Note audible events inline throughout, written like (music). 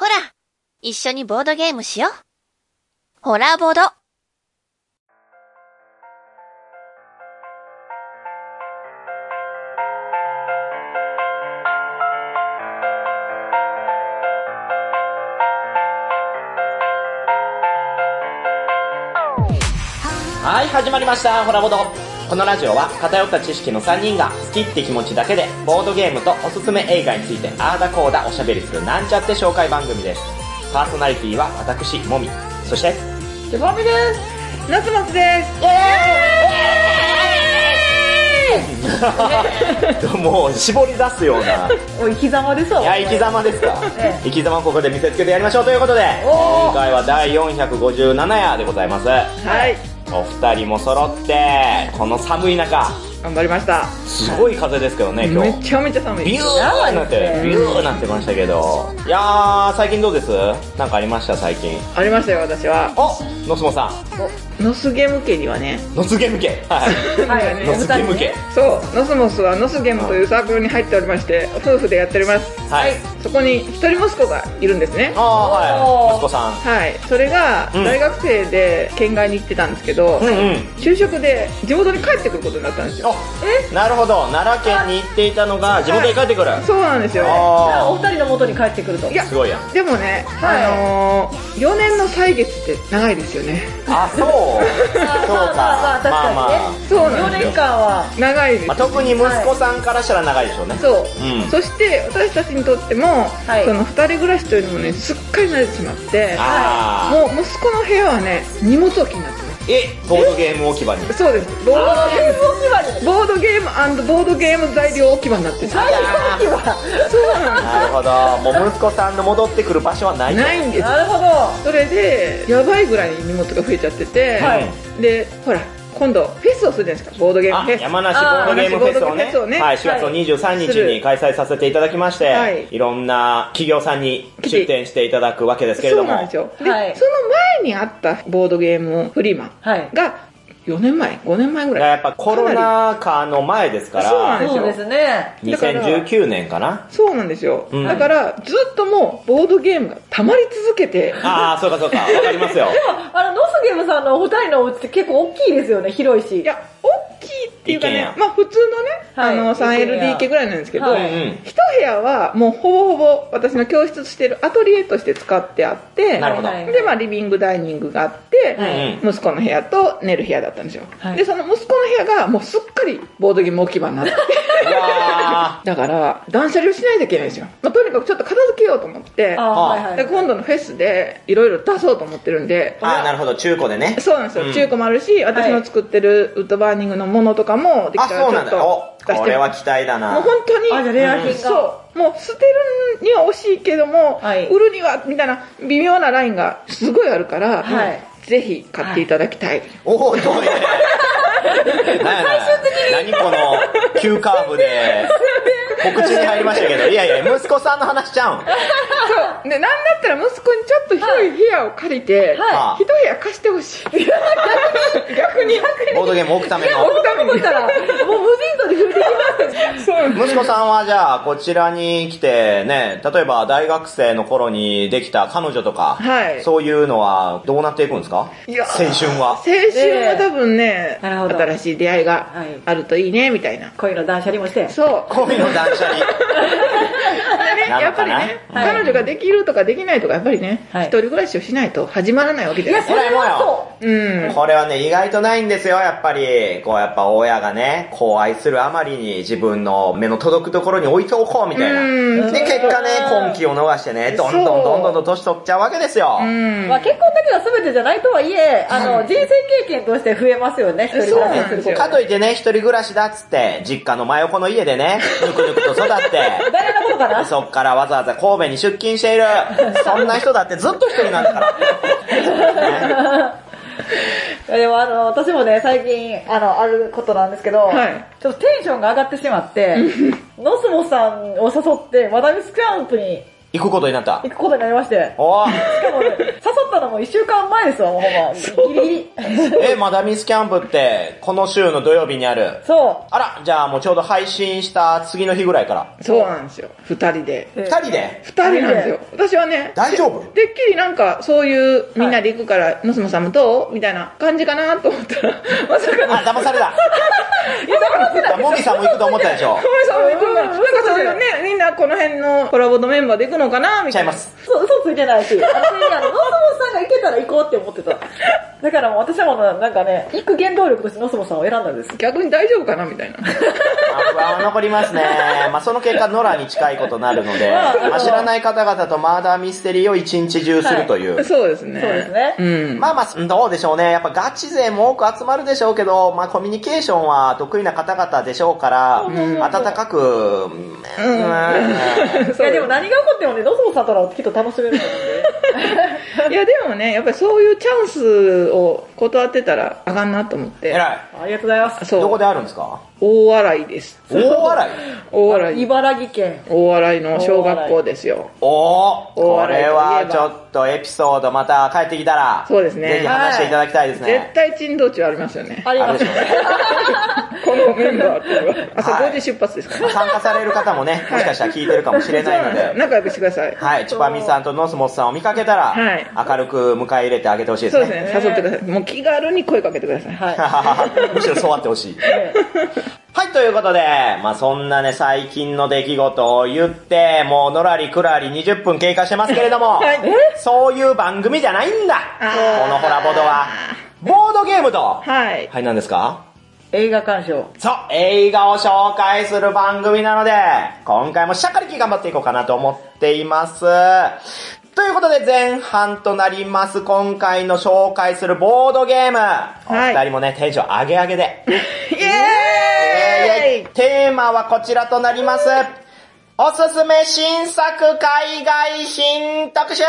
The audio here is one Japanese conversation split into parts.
ほら、一緒にボードゲームしよう。ホラーボード。はい、始まりました、ホラボド。このラジオは偏った知識の3人が好きって気持ちだけでボードゲームとおすすめ映画についてあーだこーだおしゃべりするなんちゃって紹介番組です。パーソナリティは私、もみ。そして、ジョバミです。夏松です。もう絞り出すような。おい、生き様ですわ。いや、生き様ですかえ生き様ここで見せつけてやりましょうということで、今回は第457夜でございます。はい。お二人も揃って、この寒い中、頑張りました。すごい風ですけどね、今日。めちゃめちゃ寒い。ビューなって、ビューなってましたけど。いやー、最近どうです？なんかありました最近？ありましたよ、私は。おノスモさん。ノスゲム家にはね。ノスゲム家。はい。はいノスゲム家。そう、ノスモスはノスゲムというサークルに入っておりまして、夫婦でやっております。はい。そこに一人息子がいるんですね。あー、はい。息子さん。はい。それが、うん大学生で県外に行ってたんですけど、うんうん。就職で地元に帰ってくることになったんですよ。あ、なるほど。奈良県に行っていたのが地元に帰ってくる。そうなんですよ。あお二人の元に帰ってくると。いやー、すごいやん。でもね、はいあのー、4年の歳月って長いですよね。あ、そう。そうか。まあまあ確かにねそうなん4ですよ年。間は、長いです。まあ特に息子さんからしたら長いでしょうね。そう。うんそして私たちにとっても、はいその二人暮らしというのもね、すっかり慣れてしまって、あもう息子の部屋はね、荷物置きになって。え、ボードゲーム置き場に。そうです。ボードゲあー、ーム。置き場に。ボードゲームボードゲーム材料置き場になってる最後置き場。そうなんなるほど。もう息子さんの戻ってくる場所はないと。ないんですなるほど。それでやばいぐらいに荷物が増えちゃってて、はいでほら今度フェスをするじゃないですかボードゲームあフェス。山梨ボードゲームフェスをね。ね。はい、4月の23日に開催させていただきまして、はい。い、ろんな企業さんに出展していただくわけですけれども。そうなんですよ。で、はい。その前にあったボードゲームフリーマンはい。が4年前5年前ぐらい。やっぱコロナ禍の前ですかそうなんらですよ。そうですね。だから2019年かな。そうなんですよ、うん。だからずっともうボードゲームが溜まり続けて。ああそうかそうか。わかりますよ。あの、ノスゲームさんのお二人のお家って結構大きいですよね、広いし。いや大きいっていうかねまあ普通のね、はい。あの一軒家 3LDK ぐらいなんですけど、はい。うん。一部屋はもうほぼほぼ私の教室してるアトリエとして使ってあってなるほど。はいはいで、まあ、リビングダイニングがあって、うん息子の部屋と寝る部屋だったんですよ、はい。でその息子の部屋がもうすっかりボードゲーム置き場になって。(laughs) だから断捨離をしないといけないんですよ、まあ、とにかくちょっと片付けようと思ってあはいはい。で今度のフェスでいろいろ出そうと思ってるんでーあーなるほど。中古でね。そうなんですよ、うん。中古もあるし私の作ってるウッドバーニングのものとかもできたらちょっと出して。これは期待だな。もう本当にあ、じゃあレア品が。そう。もう捨てるには惜しいけども、はい。売るにはみたいな微妙なラインがすごいあるから、はい。ぜひ買っていただきたい、おおどうや何この急カーブで告知に入りましたけど。いやいや息子さんの話ちゃうん。そう。でなんだったら息子にちょっと広い部屋を借りて、はい。一部屋貸してほしい。(laughs) 逆にボードゲーム置くための。置くために。もう無人島でますそう息子さんはじゃあこちらに来てね、例えば大学生の頃にできた彼女とか、はいそういうのはどうなっていくんですか？いや青春は。青春は多分ね、なるほど新しい出会いがはいあるといいねみたいな恋の断捨離もして。そう恋の断捨離。でね、やっぱりね、はい彼女ができるとかできないとか、やっぱりね、はい一人暮らしをしないと始まらないわけじゃないですか。それもよ。うん。これはね、意外とないんですよ、やっぱり。こう、やっぱ親がね、こう愛するあまりに自分の目の届くところに置いておこうみたいな。うんで、結果ね、今期を逃してね、どんどんどんどんどん年取っちゃうわけですよ。うん。まあ結婚だけが全てじゃないとはいえ、あの、人生経験として増えますよね、一人暮らしをすること。かといってね、一人暮らしだっつって、実家の真横の家でね、ぬくぬくと育って、(laughs) 誰のことかな？そっからわざわざ神戸に出勤している。そんな人だってずっと一人なんだから。(laughs) ね (laughs) でもあの、私もね、最近、あの、あることなんですけど、はい。ちょっとテンションが上がってしまって、ノスモさんを誘って、マダミスキャンプに行くことになった行。くことになりまして。おーしかもね、誘ったのも一週間前ですわ、もうほんま。ギリギリ。え、マダミスキャンプって、この週の土曜日にある？そあら、じゃあもうちょうど配信した次の日ぐらいから。そうなんですよ。二人で。う。二人で？二人なんですよ。私はね、大丈夫？てっきりなんか、そういう、みんなで行くから、のすもさんもどう？みたいな感じかなと思ったら、まさかの、あ、騙された。(laughs) モギさんも行くと思ったでしょ小森さんも行くから、なんかそういうね、みんなこの辺のコラボのメンバーで行くのかなみたいな。ちゃいます。そう、嘘ついてないし、あの、にあの、ノースモスさんが行けたら行こうって思ってた。だからもう私はもうなんかね、行く原動力としてノースモスさんを選んだんです。逆に大丈夫かなみたいな。まあ不安は残りますね。(laughs) まあその結果、野良に近いことになるので、まあ知らない方々とマーダーミステリーを一日中するという。そうですね。そうですねうん。まあまあ、どうでしょうね。やっぱガチ勢も多く集まるでしょうけど、まあコミュニケーションは得意な方々でしょうから、温かく、うんいやでも何が起こってもね、ノースモスさんとならきっと楽しめると思うんで。(laughs) いや、でもね、やっぱりそういうチャンスを断ってたらあかんなと思って。偉い。ありがとうございます。そう。どこであるんですか？大洗です。大洗。(laughs) 大洗。茨城県。大洗の小学校ですよ。おー、こ大笑いといえばれはちょっとエピソードまた帰ってきたら、そうですねぜひ話していただきたいです絶ね。対珍道中ありますよね。ありますあるでしょうね。(laughs) このメンバーっていうのは朝はい5時出発ですか？参加される方もね、もしかしたら聞いてるかもしれないので、仲良くしてください。はい、チュパミさんとノスモスさんを見かけたら、はい明るく迎え入れてあげてほしいですね。そうですね。誘ってください。もう気軽に声かけてください。はい。(laughs) むしろそうあってほしい。ねはい、ということで、まあそんなね、最近の出来事を言って、もうのらりくらり20分経過してますけれども、はいそういう番組じゃないんだこのホラボドは。ボードゲームと、ははい。い、何ですか？映画鑑賞。そう、映画を紹介する番組なので、今回もしゃっかりき頑張っていこうかなと思っています。ということで前半となります今回の紹介するボードゲーム。おはい二人もね、テンション上げ上げで。(laughs) イエーイテーマはこちらとなります。おすすめ新作海外新特集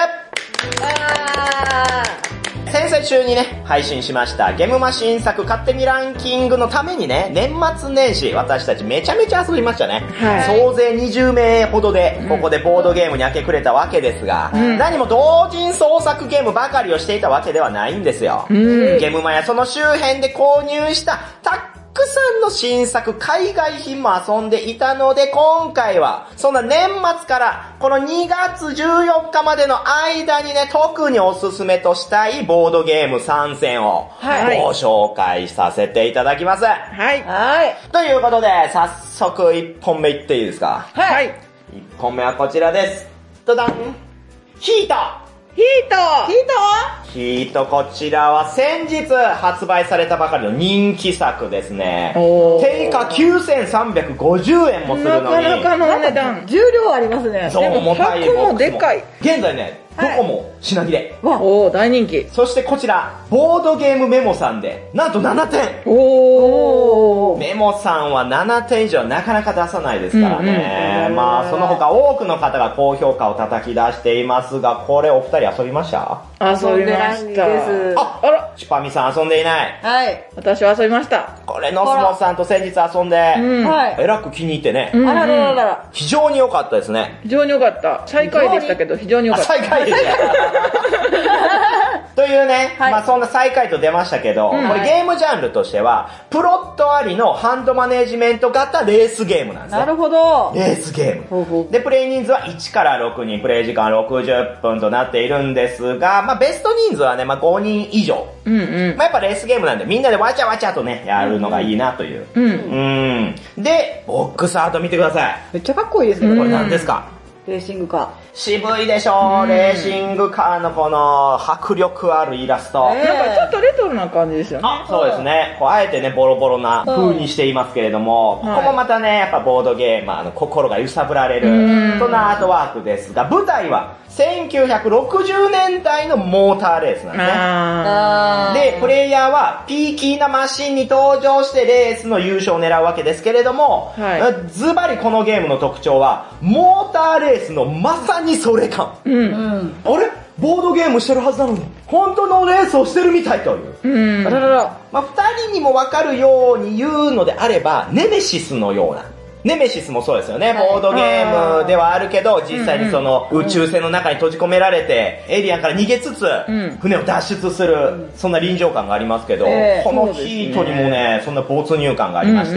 先々週にね、配信しましたゲームマ新作勝手にランキングのためにね、年末年始私たちめちゃめちゃ遊びましたね。はい総勢20名ほどで、ここでボードゲームに明け暮れたわけですが、ん何も同人創作ゲームばかりをしていたわけではないんですよ。うんゲームマやその周辺で購入したたくさんの新作海外品も遊んでいたので今回はそんな年末からこの2月14日までの間にね特におすすめとしたいボードゲーム3選をはいご紹介させていただきます。はい。はい。ということで早速1本目いっていいですか？はい。1本目はこちらです。ドダンヒートヒート聞いたわヒートこちらは先日発売されたばかりの人気作ですね。定価9350円もするなのに。かなかのお値段。重量ありますね。そう、重たい箱もでかい。現在ね、どはいこも品切れ。わ、おー、大人気。そしてこちら、ボードゲームメモさんで、なんと7点おー。メモさんは7点以上はなかなか出さないですからね。うんうんまあ、その他多くの方が高評価を叩き出していますが、これお二人遊びました？遊びました。ですああら、チュパミさん遊んでいない。はい。私は遊びました。これ、ノスモさんと先日遊んで、うん。はい。えらく気に入ってね、うんあららららら。非常に良かったですね。非常に良かった。最下位でしたけど、非常に良あ、かった。最下位でした。(laughs) というね、はいまあそんな最下位と出ましたけど、うんこれゲームジャンルとしては、プロットありのハンドマネジメント型レースゲームなんですね。なるほど。レースゲーム。ほうほうで、プレイ人数は1から6人、プレイ時間60分となっているんですが、まあベスト人数はね、まあ5人以上。うんうん。まあやっぱレースゲームなんでみんなでわちゃわちゃとね、やるのがいいなという。うん。うん。で、ボックスアート見てください。めっちゃかっこいいですね、これ。何ですか、レーシングカ渋いでしょ、うんレーシングカーのこの迫力あるイラスト。えなんかちょっとレトロな感じですよね。あ、そうですね。こう、あえてね、ボロボロな風にしていますけれども、うんここもまたね、やっぱボードゲーマーの心が揺さぶられる、うんそんなアートワークですが、舞台は1960年代のモーターレースなんですね。で、プレイヤーはピーキーなマシンに登場してレースの優勝を狙うわけですけれども、はいズバリこのゲームの特徴は、モーターレースのまさにそれ感。ー。うー。ん。うん。あれ？ボードゲームしてるはずなのに、本当のレースをしてるみたいという。うん。あららら。まあ、二人にもわかるように言うのであれば、ネメシスのような。ネメシスもそうですよね。はいボードゲームではあるけど、実際にその宇宙船の中に閉じ込められて、エイリアンから逃げつつん、船を脱出する、そんな臨場感がありますけどええ、このヒートにもね、そんな没入感がありまして。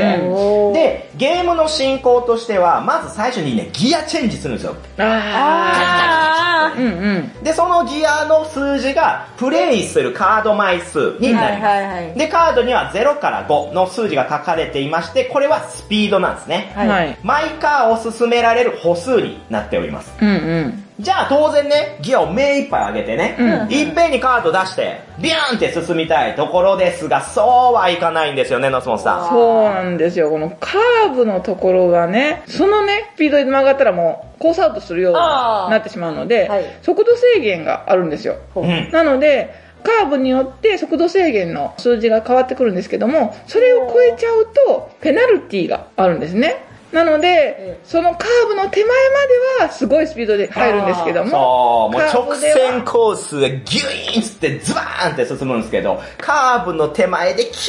で、ゲームの進行としては、まず最初にね、ギアチェンジするんですよ。ああー。うんうん。で、そのギアの数字が、プレイするカード枚数にないります。はいはい。で、カードには0から5の数字が書かれていまして、これはスピードなんですね。はいはい。毎カーを進められる歩数になっております。うんうん。じゃあ当然ね、ギアを目いっぱい上げてね、うんいっぺんにカード出して、ビューンって進みたいところですが、そうはいかないんですよね、ノスモスさん。そうなんですよ。このカーブのところがね、そのね、スピードで曲がったらもうコースアウトするようになってしまうので、はい速度制限があるんですよ。うん。なので、カーブによって速度制限の数字が変わってくるんですけども、それを超えちゃうと、ペナルティがあるんですね。なので、そのカーブの手前まではすごいスピードで入るんですけども、そう、もう直線コースがギュイーンつってズバーンって進むんですけど、カーブの手前でキーキー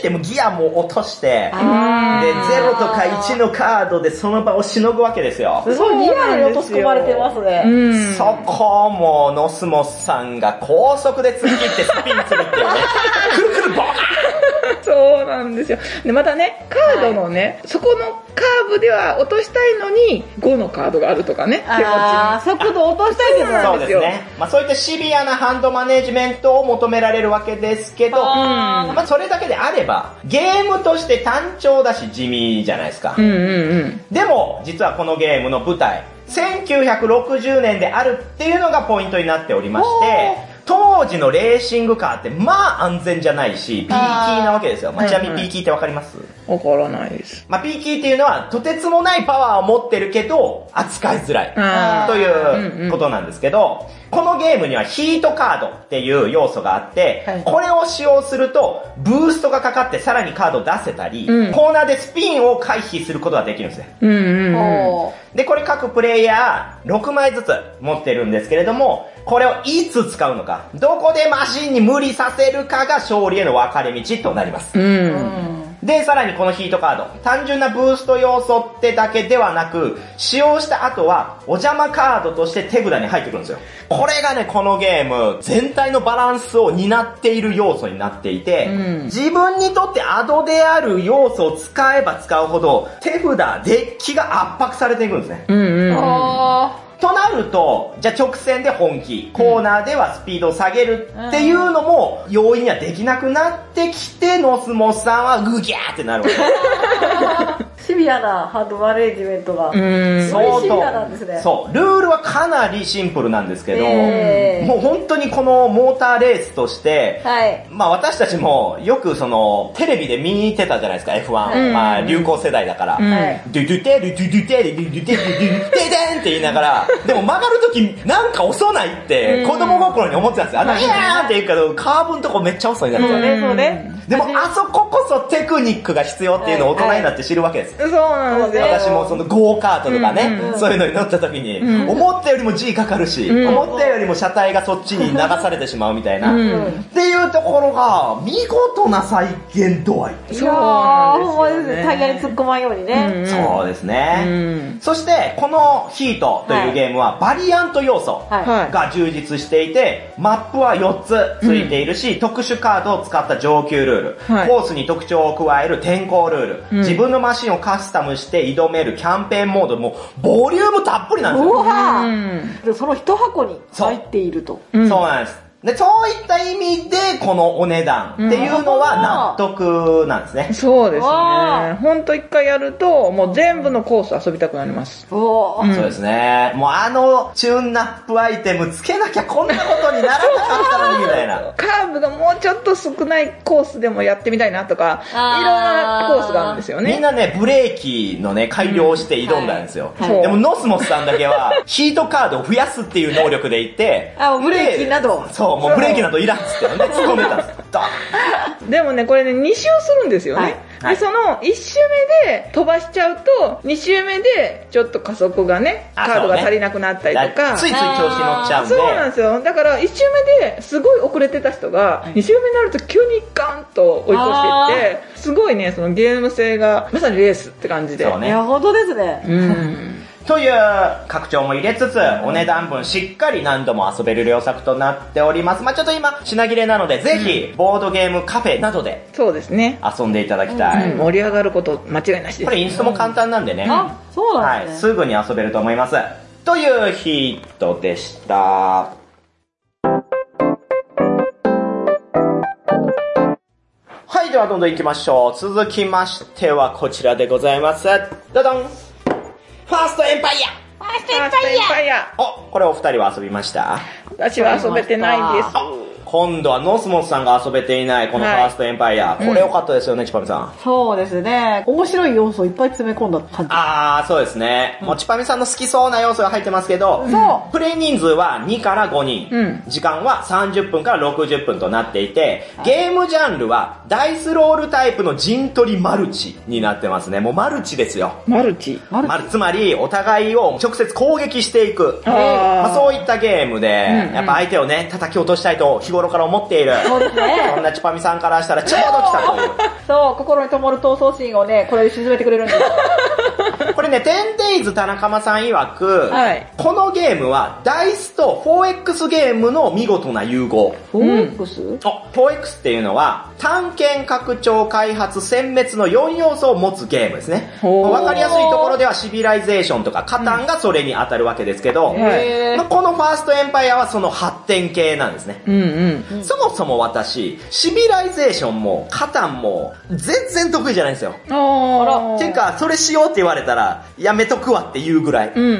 ってもうギアも落として、で、あー0とか1のカードでその場をしのぐわけですよ。すごいリアルに落とし込まれてますね。うん。そこもノスモスさんが高速で突っ切ってスピンするっていうね。(laughs) くるくるボーンそうなんですよ。で、またね、カードのね、そこのカーブでは落としたいのに、5のカードがあるとかね、手持ちに。あー速度落としたいですそうなんですよですね。まあそういったシビアなハンドマネジメントを求められるわけですけど、あまあそれだけであれば、ゲームとして単調だし地味じゃないですか。うんうんうん。でも、実はこのゲームの舞台、1960年であるっていうのがポイントになっておりまして、当時のレーシングカーってまあ安全じゃないし、ピーキーなわけですよ。まあ、ちなみにピーキーってわかります？わからないです。まあ、ピーキーっていうのは、とてつもないパワーを持ってるけど、扱いづらい。ということなんですけど、このゲームにはヒートカードっていう要素があって、はいこれを使用すると、ブーストがかかってさらにカードを出せたり、うんコーナーでスピンを回避することができるんですね。うんうんうん。おーで、これ各プレイヤー6枚ずつ持ってるんですけれども、これをいつ使うのか、どこでマシンに無理させるかが勝利への分かれ道となります。うん。うんで、さらにこのヒートカード、単純なブースト要素ってだけではなく、使用した後は、お邪魔カードとして手札に入ってくるんですよ。これがね、このゲーム、全体のバランスを担っている要素になっていて、うん自分にとってアドである要素を使えば使うほど、手札、デッキが圧迫されていくんですね。うんうんうん。あとなると、じゃあ直線で本気、コーナーではスピードを下げる。っていうのも容易にはできなくなってきて、ノスモスさんはグギャーってなるわけ。(laughs) ーシビアなハンドマネージメントが。うん。そういうシビアなんですねそう。ルールはかなりシンプルなんですけど、えーもう本当にこのモーターレースとして、はい。まあ私たちもよくそのテレビで見に行ってたじゃないですか、F1。うんまあ流行世代だから。うんはい。ドゥドゥテルドゥドゥテルドゥドゥテルドゥドゥテデンって言いながら、(laughs) でも曲がるときなんか遅ないって子供心に思ってたんですよ。あの、イヤーって言うけど、カーブのとこめっちゃ遅いなって。そうね、そうね。でもあそここそテクニックが必要っていうのを大人になって知るわけです。そうなんですよ。私もそのゴーカートとかね、うんそういうのに乗った時に、うん思ったよりも G かかるし、うん思ったよりも車体がそっちに流されてしまうみたいな、うっんていうところが、見事な再現度合い。そういやー、なんほんまですすね。タイヤに突っ込まんようにね。うんそうですね。うん。そして、このヒートというゲームは、バリアント要素。が充実していて、マップは4つついているし、特殊カードを使った上級ルール、はいコースに特徴を加える天候ルール、うん自分のマシンをカスタムして挑めるキャンペーンモード、もう、ボリュームたっぷりなんですよ。うわその一箱に入っていると。うんそうなんです。で、そういった意味で、このお値段っていうのは納得なんですね。そうですわね。ほんと一回やると、もう全部のコース遊びたくなります。おーうんそうですね。もうあのチューンナップアイテムつけなきゃこんなことにならなかったのにみたいな。(laughs) カーブがもうちょっと少ないコースでもやってみたいなとか、いろんなコースがあるんですよね。みんなね、ブレーキのね、改良をして挑んだんですよ。はいはいでも、ノスモスさんだけは、(laughs) ヒートカードを増やすっていう能力でいって、あ、ブレーキなど。でそう、もうブレーキなどいらんっつって、ね、(laughs) 突っ込んでたんです。でもね、これね、2周するんですよね。はいで、その1周目で飛ばしちゃうと、2周目でちょっと加速がね、あカードが足りなくなったりとか。ついつい調子乗っちゃうんで。そうなんですよ。だから、1周目ですごい遅れてた人が、2周目になると急にガンと追い越していって、すごいね、そのゲーム性が、まさにレースって感じで。そうねいや、本当ですね。うん。(laughs) という拡張も入れつつ、お値段分しっかり何度も遊べる良作となっております。まあちょっと今、品切れなので、ぜひ、ボードゲームカフェなどでそうですね。遊んでいただきたい。うん盛り上がること間違いなしです。これインストも簡単なんでね。あ、そうはい、なんですね。すぐに遊べると思います。というヒートでした。はい、ではどんどん行きましょう。続きましてはこちらでございます。どどんファーストエンパイアファーストエンパイア。お、これお二人は遊びました？私は遊べてないです。今度はノスモスさんが遊べていないこのファーストエンパイア。これ良かったですよね、チパミさん。そうですね。面白い要素をいっぱい詰め込んだ感じ。あー、そうですね。もうチパミさんの好きそうな要素が入ってますけど、そプレイ人数は2から5人、うん時間は30分から60分となっていて、ゲームジャンルはダイスロールタイプの陣取りマルチになってますね。もうマルチですよ。マルチ？マルチまつまり、お互いを直接攻撃していく。まあ、そういったゲームで、うんうんやっぱ相手をね、叩き落としたいと日頃から思っている。そうですねそんなチュパミさんからしたらちょうど来たという。そう、心に灯る闘争心をね、これで鎮めてくれるんですよ。(laughs) これね、テンデイズタナカマさん曰く、はいこのゲームはダイスと 4X ゲームの見事な融合。4X? あ 4X っていうのは、探検、拡張、開発、殲滅の4要素を持つゲームですね。わかりやすいところではシビライゼーションとかカタンがそれに当たるわけですけど、はいへーまあこのファーストエンパイアはその発展系なんですね。うんうん。そもそも私、シビライゼーションもカタンも全然得意じゃないんですよ。あていうか、それしようって言われたら、やめとくわって言うぐらい。うんうん。う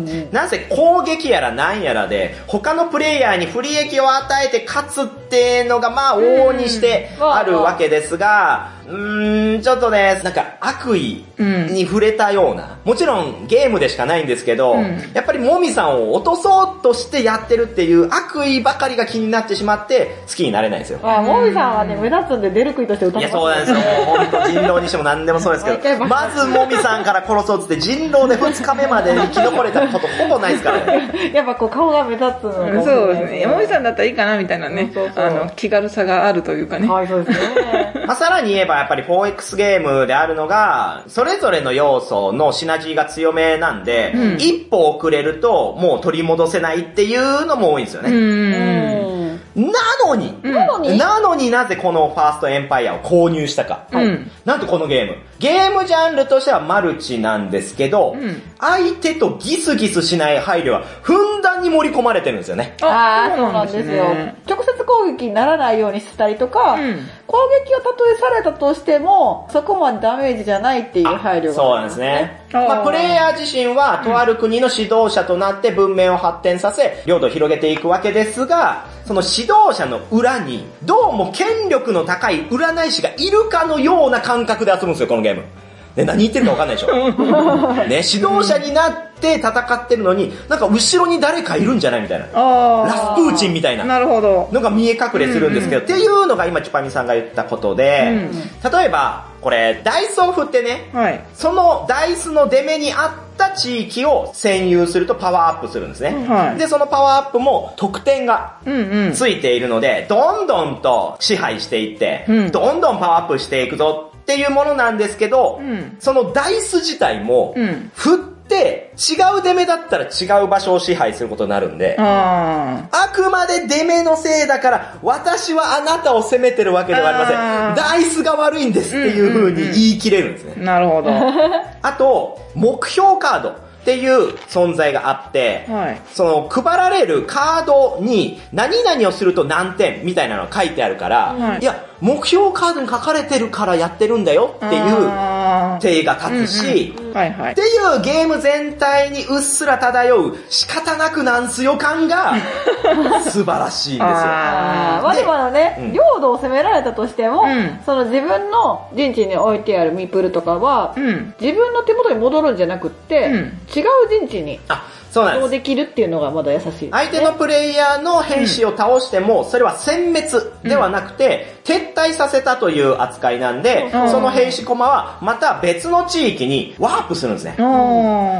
んうん。なぜ攻撃やらなんやらで、他のプレイヤーに不利益を与えて勝つっていうのがまあ往々にしてうんあるわけですが、うーん、ちょっとね、なんか悪意に触れたような、もちろんゲームでしかないんですけど、うんやっぱりもみさんを落とそうとしてやってるっていう悪意ばかりが気になってしまって好きになれないんですよ。あ、もみさんはね、目立つんで出る杭として歌いや、ってますそうなんですよ。もう本当人狼にしても何でもそうですけど、まずもみさんから殺そうっつって人狼で2日目まで生き残れたことほぼないですからね。(laughs) やっぱこう顔が目立つのそうですね。山口さんだったらいいかなみたいなねそうそう。そうあの、気軽さがあるというかね。はい、そうですね。(laughs) まあ、さらに言えばやっぱり 4X ゲームであるのが、それぞれの要素のシナジーが強めなんで、うん一歩遅れるともう取り戻せないっていうのも多いんですようね。ん。なのに、うんなのに？なのになぜこのファーストエンパイアを購入したか。うん。なんとこのゲーム、ゲームジャンルとしてはマルチなんですけど、うん相手とギスギスしない配慮はふんだんに盛り込まれてるんですよね。ああ、そうなんですよ。直接攻撃にならないようにしたりとか、うん攻撃をたとえされたとしても、そこまでダメージじゃないっていう配慮が。そうなんですね。まあ、プレイヤー自身は、とある国の指導者となって文明を発展させ、領土を広げていくわけですが、その指導者の裏に、どうも権力の高い占い師がいるかのような感覚で遊ぶんですよ、このゲーム。ね、何言ってるか分かんないでしょ。(laughs) ね、指導者になって戦ってるのに、なんか後ろに誰かいるんじゃないみたいな。あラスプーチンみたいあ。な。なるほど。のが見え隠れするんですけど、っていうのが今チュパミさんが言ったことで、例えば、これ、ダイスを振ってね、はい。そのダイスの出目に合った地域を占有するとパワーアップするんですね。はいで、そのパワーアップも得点が。ついているので、どんどんと支配していって、うんどんどんパワーアップしていくぞっていうものなんですけど、うんそのダイス自体も、うん振って違う出目だったら違う場所を支配することになるんで、ああくまで出目のせいだから、私はあなたを責めてるわけではありません。ダイスが悪いんですっていう風に言い切れるんですね。あ。なるほど。は (laughs) あと、目標カードっていう存在があって、い。その配られるカードに何々をすると何点みたいなのが書いてあるから、はいいや、目標カードに書かれてるからやってるんだよっていうあ手が立つし、ーはいはいって。いうゲーム全体にうっすら漂う仕方なくなんすよ感が (laughs) 素晴らしいんですよ。まあででもね、うん領土を攻められたとしても、うんその自分の陣地に置いてあるミープルとかは、うん。自分の手元に戻るんじゃなくって、うん違う陣地に。あ、そそうなんですそうできるっていうのがまだ優しい。相手のプレイヤーの兵士を倒しても、それは殲滅ではなくて、撤退させたという扱いなんで、うんその兵士駒はまた別の地域にワープするんですね。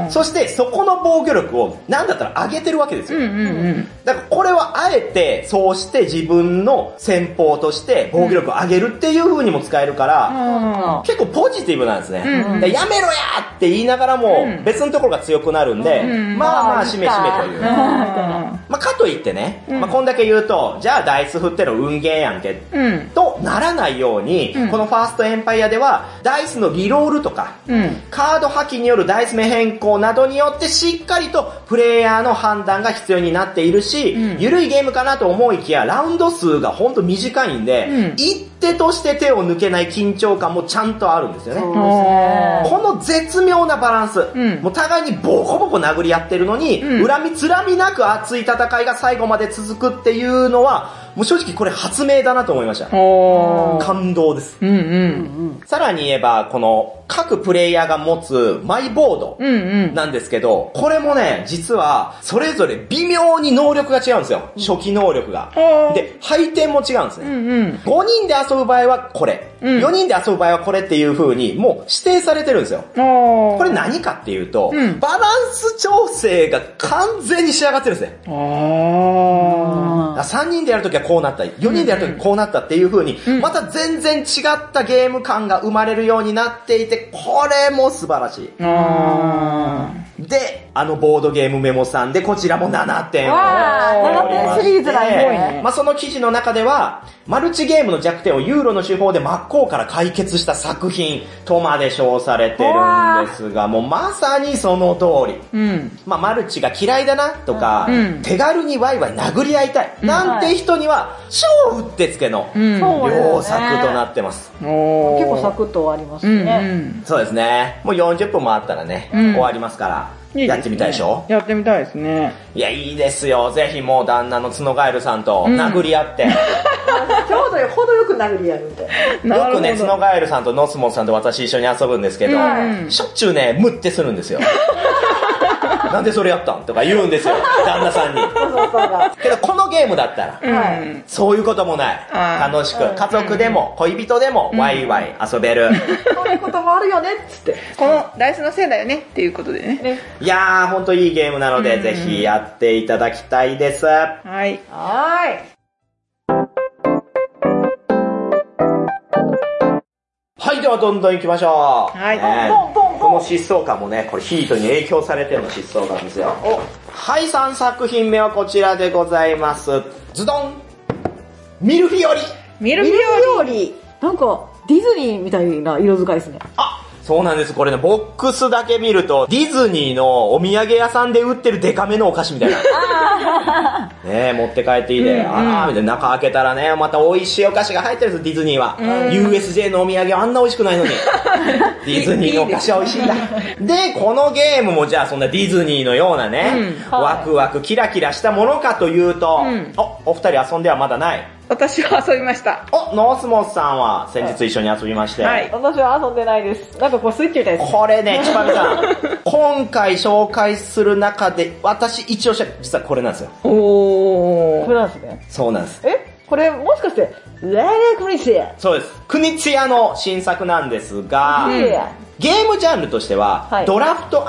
そしてそこの防御力をなんだったら上げてるわけですよ。うんうんうん。だからこれはあえてそうして自分の戦法として防御力を上げるっていう風にも使えるから、あ結構ポジティブなんですね。やめろやって言いながらもうん別のところが強くなるんで、うんまあまあしめしめという。あ。まあ、かといってね、うんまあ、こんだけ言うと、じゃあダイス振っての運ゲーやんけ、うん。とならないように、うんこのファーストエンパイアでは、ダイスのリロールとか、うん。カード破棄によるダイス目変更などによってしっかりとプレイヤーの判断が必要になっているし、うんゆるいゲームかなと思いきや、ラウンド数がほんと短いんで、うん一手として手を抜けない緊張感もちゃんとあるんですよね。この絶妙なバランス、んもう互いにボコボコ殴り合ってるのに、うん。恨みつらみなく熱い戦いが最後まで続くっていうのは、もう正直これ発明だなと思いました。感動です。うんうん。さらに言えば、この各プレイヤーが持つマイボード。なんですけど、これもね、実はそれぞれ微妙に能力が違うんですよ。初期能力が。で、配点も違うんですね。うんうん。5人で遊ぶ場合はこれ、うん4人で遊ぶ場合はこれっていう風にもう指定されてるんですよ。これ何かっていうと、うんバランス調整が完全に仕上がってるんですね。あだから3人でやるときはこうなった、4人でやるときはこうなったっていう風に、うん。また全然違ったゲーム感が生まれるようになっていて、これも素晴らしい。で、あのボードゲームメモさんでこちらも7点をわー取りまして7点シリーズなんやすごいねまあその記事の中では、マルチゲームの弱点をユーロの手法で真っ向から解決した作品とまで称されてるんですが、もうまさにその通り。ー。うん。まあ、マルチが嫌いだなとか、うん手軽にワイワイ殴り合いたい、なんて人には超うってつけの良作となってます。おー結構サクッと終わりますうんね。うん。そうですね。もう40分もあったらね、うん終わりますから、いいねやってみたいでしょ？やってみたいですね。いや、いいですよ。ぜひもう旦那の角ガエルさんとうん殴り合って。(laughs) ちょうどよ、程よく殴り合うみたいな。よくね、角ガエルさんとノスモンさんと私一緒に遊ぶんですけど、うんしょっちゅうね、ムってするんですよ。(laughs) なんでそれやったん？とか言うんですよ、旦那さんに。そうそうそうが。けど、このゲームだったら、そういうこともない。楽しく、家族でも恋人でもワイワイ遊べる。そういうこともあるよねっつって。このダイスのせいだよねっていうことでね。ね。いやー、ほんといいゲームなので、うんぜひやっていただきたいです。はい。ははい、ではどんどん行きましょう。はいねポンポンポンこの疾走感もね、これヒートに影響されての疾走感ですよ。はい、3作品目はこちらでございます。ズドンミルフィオリミルフィオ料理。なんか、ディズニーみたいな色使いですね。あそうなんです。これね、ボックスだけ見ると、ディズニーのお土産屋さんで売ってるデカめのお菓子みたいな。(laughs) ねえ、持って帰っていいで、うんうんあーみたいな中開けたらね、また美味しいお菓子が入ってるんです、ディズニーは。うん USJ のお土産はあんな美味しくないのに。(laughs) ディズニーのお菓子は美味しいんだ。で、このゲームもじゃあそんなディズニーのようなね、うんワクワクキラキラしたものかというと、うんお、お二人遊んではまだない。私は遊びました。お、ノースモスさんは先日一緒に遊びまして、はい私は遊んでないです。なんかこうスイッチみたいです。これね、ちぱみさん、今回紹介する中で、私一押しは実はこれなんですよ。おー。これなんですね。そうなんです。え？これもしかして、ララクリシア？そうです。クニツヤの新作なんですが、ゲームジャンルとしては、はいドラフト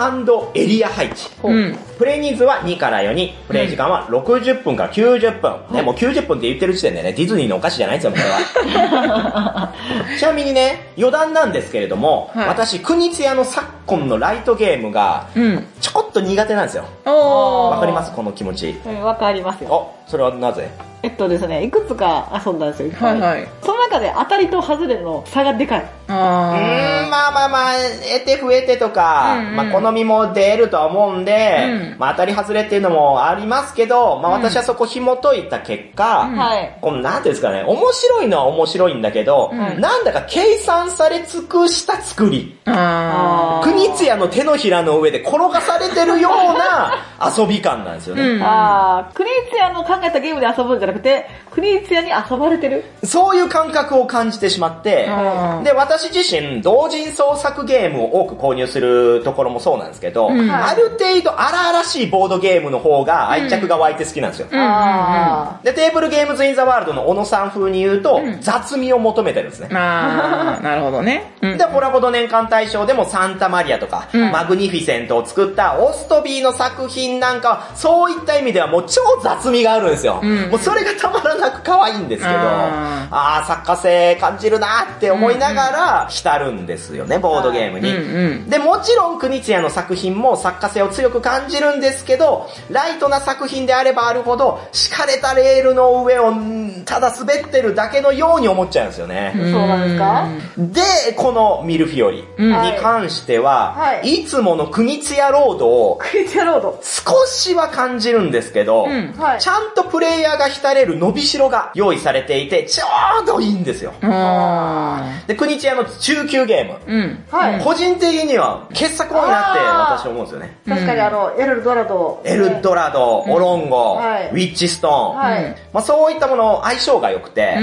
エリア配置。うん。プレイニーズは2から4に、プレイ時間は60分から90分。ね、もう90分って言ってる時点でね、ディズニーのお菓子じゃないんですよ、これは。(laughs) ちなみにね、余談なんですけれども、はい私、クニツヤの昨今のライトゲームが、うん。ちょこっと苦手なんですよ。おー。わかります？この気持ち。うんわかりますよ。お、それはなぜ？えっとですね、いくつか遊んだんですよ。はいはい。その中で当たりと外れの差がでかい。うーん、あまあまあまあ、得て増えてとか、うんうんまあ好みも出るとは思うんで、うんまあ当たり外れっていうのもありますけど、まあうん私はそこ紐解いた結果、うんはい。このなんていうんですかね、面白いのは面白いんだけど、うんなんだか計算され尽くした作り。ー。ああー国津屋の手のひらの上で転がされてるような (laughs) 遊び感なんですよね。ー。うん。あー、クリーツヤの考えたゲームで遊ぶんじゃなくて、クリーツヤに遊ばれてる？そういう感覚を感じてしまって、うんで、私私自身、同人創作ゲームを多く購入するところもそうなんですけど、うんある程度荒々しいボードゲームの方が愛着が湧いて好きなんですよ。あで、テーブルゲームズインザワールドの小野さん風に言うと、雑味を求めてるんですね。ああ、(laughs) なるほどね。うんで、ホラボド年間大賞でもサンタマリアとか、うんマグニフィセントを作ったオストビーの作品なんかは、そういった意味ではもう超雑味があるんですよ。うんもうそれがたまらなく可愛いんですけど、ああ作家性感じるなって思いながら浸るんですよね、ボードゲームに。で、もちろん国津屋の作品も作家性を強く感じるんですけど、ライトな作品であればあるほど、敷かれたレールの上をんただ滑ってるだけのように思っちゃうんですよね。そうなんですか？で、このミルフィオリに関しては、はいい、つもの国津屋ロードをクリティアロード？少しは感じるんですけど、うんはいちゃんとプレイヤーが浸れる伸びしろが用意されていて、ちょうどいいんですよ。あで、国津屋の中級ゲーム。ーうん。はい。個人的には傑作多いなって私思うんですよね。確かにあの、エルドラド。エルドラド、オロンゴ、はいウィッチストーン、はい。まあ、そういったもの相性が良くて、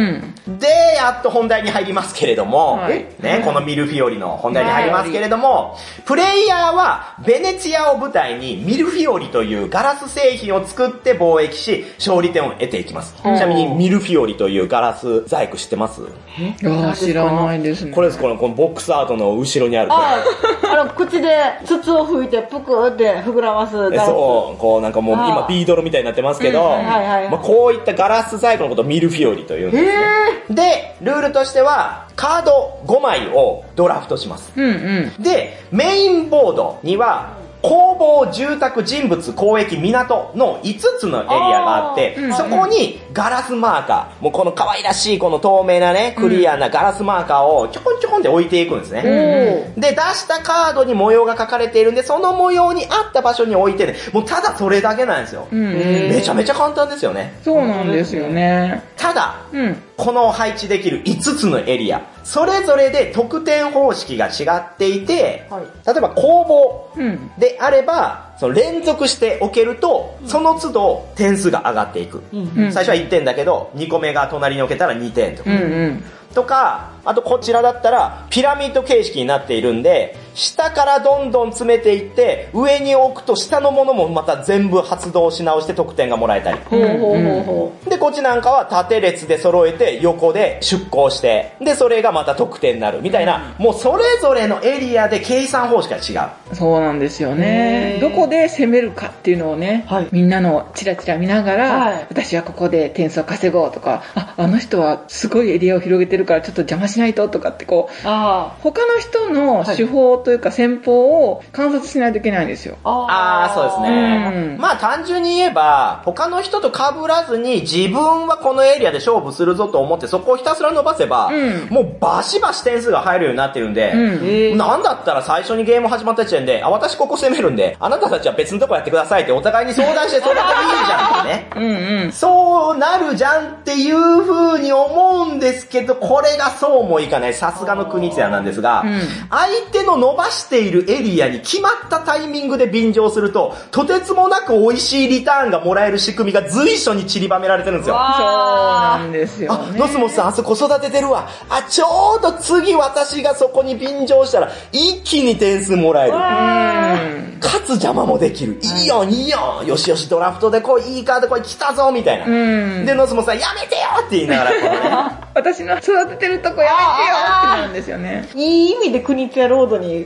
うん。で、やっと本題に入りますけれども、はいね、このミルフィオリの本題に入りますけれども、プレイヤーはベネツィアを舞台にミルフィオリというガラス製品を作って貿易し、勝利点を得ていきます。ちなみにミルフィオリというガラス細工知ってます？いやー知らないですね。これです、このこのボックスアートの後ろにある。あの、口で筒を吹いてぷくって膨らます。そう、こうなんかもう今ビードルみたいになってますけど、まあ、こういったガラス細工のことをミルフィオリというんですね。えで、ルールとしては、カード5枚をドラフトします。うんうん。で、メインボードには、工房、住宅、人物、交易、港の5つのエリアがあって、うんそこにガラスマーカー、もうこの可愛らしいこの透明なね、クリアなガラスマーカーをちょこんちょこんって置いていくんですね。で、出したカードに模様が書かれているんで、その模様に合った場所に置いてね、もうただそれだけなんですよ。めちゃめちゃ簡単ですよね。そうなんですよね。ただ、うん。この配置できる5つのエリア、それぞれで得点方式が違っていて、はい例えば工房うん。であれば、その連続して置けると、その都度点数が上がっていく。うん最初は1点だけど、2個目が隣に置けたら2点とか。うんうん。とか、あとこちらだったら、ピラミッド形式になっているんで、下からどんどん詰めていって、上に置くと下のものもまた全部発動し直して得点がもらえたり。ほうほうほうほで、こっちなんかは縦列で揃えて横で出航して、で、それがまた得点になる。みたいな、もうそれぞれのエリアで計算方式が違う。そうなんですよね。どこで攻めるかっていうのをね、はい。みんなのチラチラ見ながら、はい。私はここで点数を稼ごうとか、あ、あの人はすごいエリアを広げてるからちょっと邪魔しないととかってこう、他の人の手法というか戦法を観察しないといけないんですよ。あ。ああ、そうですね。うんまあ単純に言えば、他の人と被らずに自分はこのエリアで勝負するぞと思ってそこをひたすら伸ばせば、うんもうバシバシ点数が入るようになってるんで、うん。えーなんだったら最初にゲーム始まった時点で、あ、私ここ攻めるんで、あなたたちは別のとこやってくださいってお互いに相談してそれだけいいじゃんってね。うんうん。そうなるじゃんっていう風に思うんですけど、これがそうもいかない。さすがの国津屋なんですが、うん相手の伸ばしているエリアに決まったタイミングで便乗すると、とてつもなく美味しいリターンがもらえる仕組みが随所に散りばめられてるんですよ。そうわなんですよあ、ね。ノスモスさん、あそこ育ててるわ。あ、ちょうど次私がそこに便乗したら、一気に点数もらえる。うん。かつ邪魔もできる。いいよ、いいよ。よしよし、ドラフトでこい、いいカードこい、来たぞ、みたいな。うん。で、ノスモスさん、やめてよって言いながら、ね、(laughs) 私の育ててるとこやめてよってなるんですよね。いい意味で国津屋ロードに。い